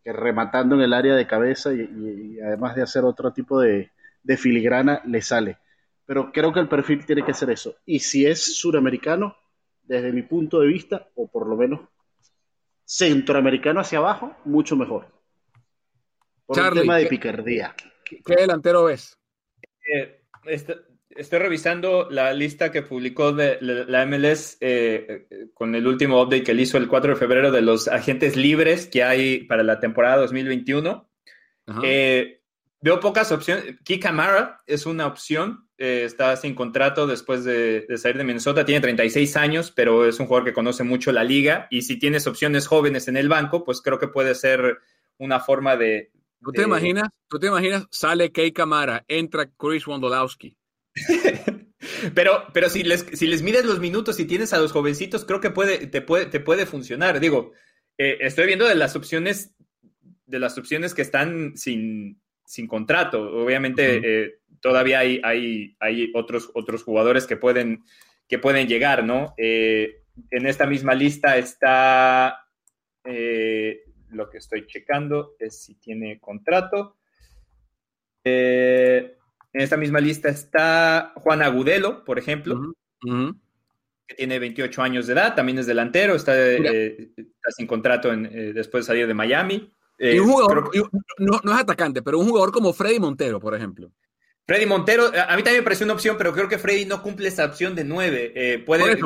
rematando en el área de cabeza y, además de hacer otro tipo de, filigrana, le sale. Pero creo que el perfil tiene que ser eso. Y si es suramericano, desde mi punto de vista, o por lo menos centroamericano hacia abajo, mucho mejor. Por el tema de picardía. ¿Qué delantero ves? Eh, este, Estoy revisando la lista que publicó de la MLS eh, con el último update que él hizo el 4 de febrero de los agentes libres que hay para la temporada 2021. Eh, veo pocas opciones. Kikamara es una opción. Eh, está sin contrato después de, salir de Minnesota. Tiene 36 años, pero es un jugador que conoce mucho la liga. Y si tienes opciones jóvenes en el banco, pues creo que puede ser una forma de. ¿Tú te imaginas? ¿Tú te imaginas? Sale Kei Kamara, entra Chris Wondolowski pero, pero si les, si les mides los minutos y tienes a los jovencitos, creo que puede, te, puede, te puede funcionar. Digo, eh, estoy viendo de las opciones, de las opciones que están sin, sin contrato. Obviamente, eh, todavía hay, hay, hay, otros, otros jugadores que pueden, que pueden llegar, ¿no? Eh, en esta misma lista está lo que estoy checando es si tiene contrato. Eh, en esta misma lista está Juan Agudelo, por ejemplo, que tiene 28 años de edad, también es delantero, está, eh, sin contrato eh, después de salir de Miami. y un eh, jugador, no, es atacante, pero un jugador como Freddy Montero, por ejemplo. Freddy Montero, a mí también me pareció una opción, pero creo que Freddy no cumple esa opción de 9. puede,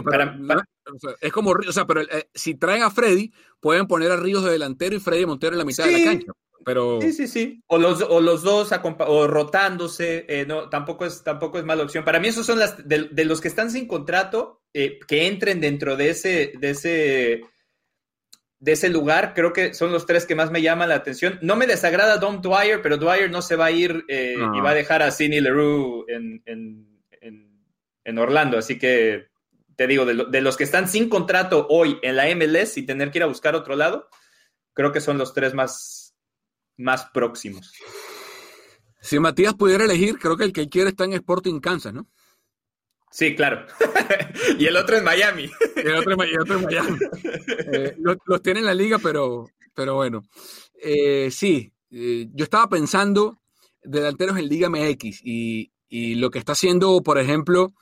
es como, o sea, pero si traen a Freddy, pueden poner a Ríos de delantero y Freddy Montero en la mitad de la cancha. Pero... Sí, sí, sí. O los, o los dos o rotándose, eh, no, tampoco es, tampoco es mala opción. Para mí, esos son las de, los que están sin contrato, eh, que entren dentro de ese, de ese, de ese lugar, creo que son los tres que más me llaman la atención. No me desagrada Dom Dwyer, pero Dwyer no se va a ir eh, y va a dejar a Sidney Leroux en, en, Orlando. Así que te digo, de, de, los que están sin contrato hoy en la MLS y tener que ir a buscar otro lado, creo que son los tres más más próximos. Si Matías pudiera elegir, creo que el que quiere está en Sporting Kansas, ¿no? Sí, claro. y el otro en Miami. otro, en Miami. Eh, los, tiene en la liga, pero, pero bueno. Eh, sí, eh, yo estaba pensando delanteros en Liga MX y, y lo que está haciendo, por ejemplo,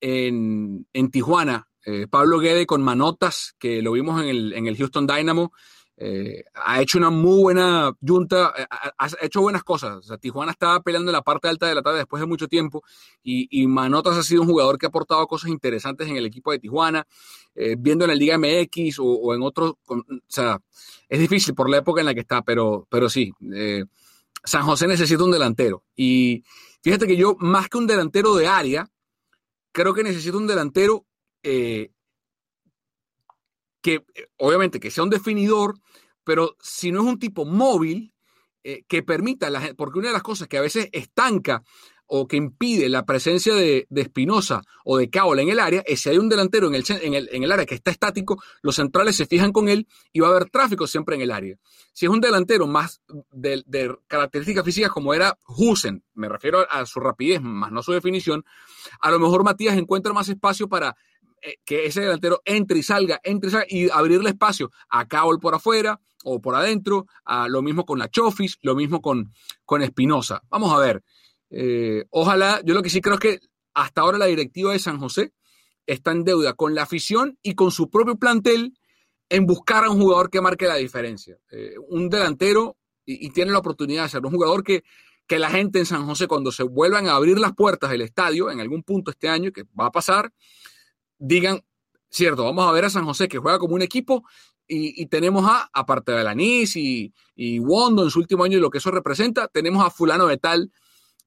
en, en Tijuana, Pablo Guede con Manotas, que lo vimos en el, en el Houston Dynamo, eh, ha hecho una muy buena junta, eh, ha, hecho buenas cosas. Tijuana estaba peleando en la parte alta de la tabla después de mucho tiempo y, Manotas ha sido un jugador que ha aportado cosas interesantes en el equipo de Tijuana, eh, viendo en la Liga MX o, en otros. o sea, es difícil por la época en la que está, pero, pero sí, San José necesita un delantero. Y fíjate que yo, más que un delantero de área, creo que necesito un delantero que eh, obviamente que sea un definidor, pero si no es un tipo móvil eh, que permita, la, porque una de las cosas que a veces estanca o que impide la presencia de, Espinosa o de Caola en el área es si hay un delantero en el, en, el, en el, área que está estático, los centrales se fijan con él y va a haber tráfico siempre en el área. Si es un delantero más de, características físicas como era Husen, me refiero a su rapidez, más no su definición, a lo mejor Matías encuentra más espacio para que ese delantero entre y salga, entre y salga y abrirle espacio a Cabol por afuera o por adentro, a, lo mismo con la Chofis, lo mismo con, con Espinosa. Vamos a ver. Eh, ojalá, yo lo que sí creo es que hasta ahora la directiva de San José está en deuda con la afición y con su propio plantel en buscar a un jugador que marque la diferencia. Eh, un delantero, y, tiene la oportunidad de ser un jugador que, que la gente en San José, cuando se vuelvan a abrir las puertas del estadio en algún punto este año, que va a pasar, digan, cierto, vamos a ver a San José que juega como un equipo y, tenemos a, aparte de Alanis y, y Wondo en su último año y lo que eso representa, tenemos a fulano de tal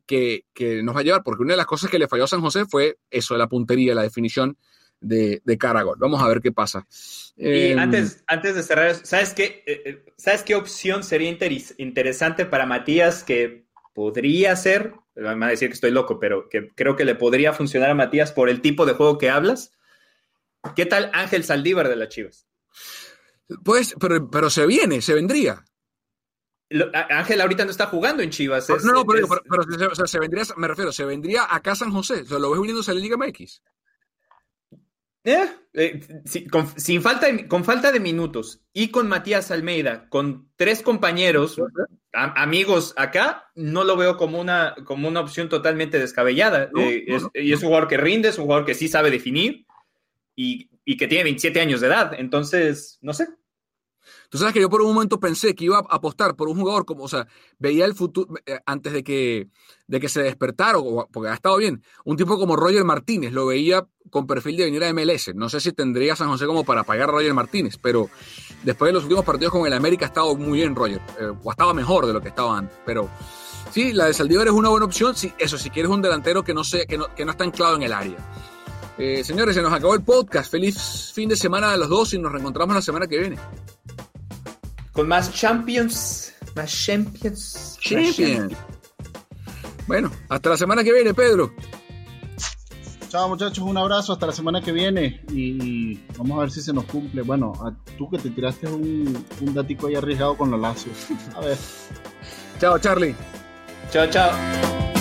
que, nos va a llevar, porque una de las cosas que le falló a San José fue eso de la puntería, la definición de, de Caragol. Vamos a ver qué pasa. Y em, antes, antes de cerrar, ¿sabes qué, eh, eh, ¿sabes qué opción sería interesante para Matías que podría ser? Me van a decir que estoy loco, pero que creo que le podría funcionar a Matías por el tipo de juego que hablas. ¿Qué tal Ángel Saldívar de las Chivas? Pues, pero, pero se viene, se vendría. Ángel ahorita no está jugando en Chivas. no, no, pero, se, vendría, me refiero, se vendría acá a San José. O lo ves uniéndose a la Liga MX. Eh, eh sin falta con falta de minutos y con Matías Almeida, con tres compañeros, amigos acá, no lo veo como una, como una opción totalmente descabellada. Eh, y es un jugador que rinde, es un jugador que sí sabe definir y, que tiene 27 años de edad. Entonces, no sé. Tú sabes que yo por un momento pensé que iba a apostar por un jugador como, o sea, veía el futuro, eh, antes de que, de que se despertara, porque ha estado bien, un tipo como Roger Martínez, lo veía con perfil de venir a MLS. No sé si tendría San José como para pagar a Roger Martínez, pero después de los últimos partidos con el América ha estado muy bien Roger, eh, o ha estado mejor de lo que estaba antes, pero sí, la de Saldívar es una buena opción, sí, eso, si quieres un delantero que no, sé, que no, que no está anclado en el área. Eh, señores, se nos acabó el podcast. Feliz fin de semana a los dos y nos reencontramos la semana que viene. Con más Champions. Más Champions. Champions. Bueno, hasta la semana que viene, Pedro. Chao muchachos, un abrazo, hasta la semana que viene y vamos a ver si se nos cumple. Bueno, a tú que te tiraste un, un datico ahí arriesgado con la Lazio. A ver. Chao, Charlie. Chao, chao.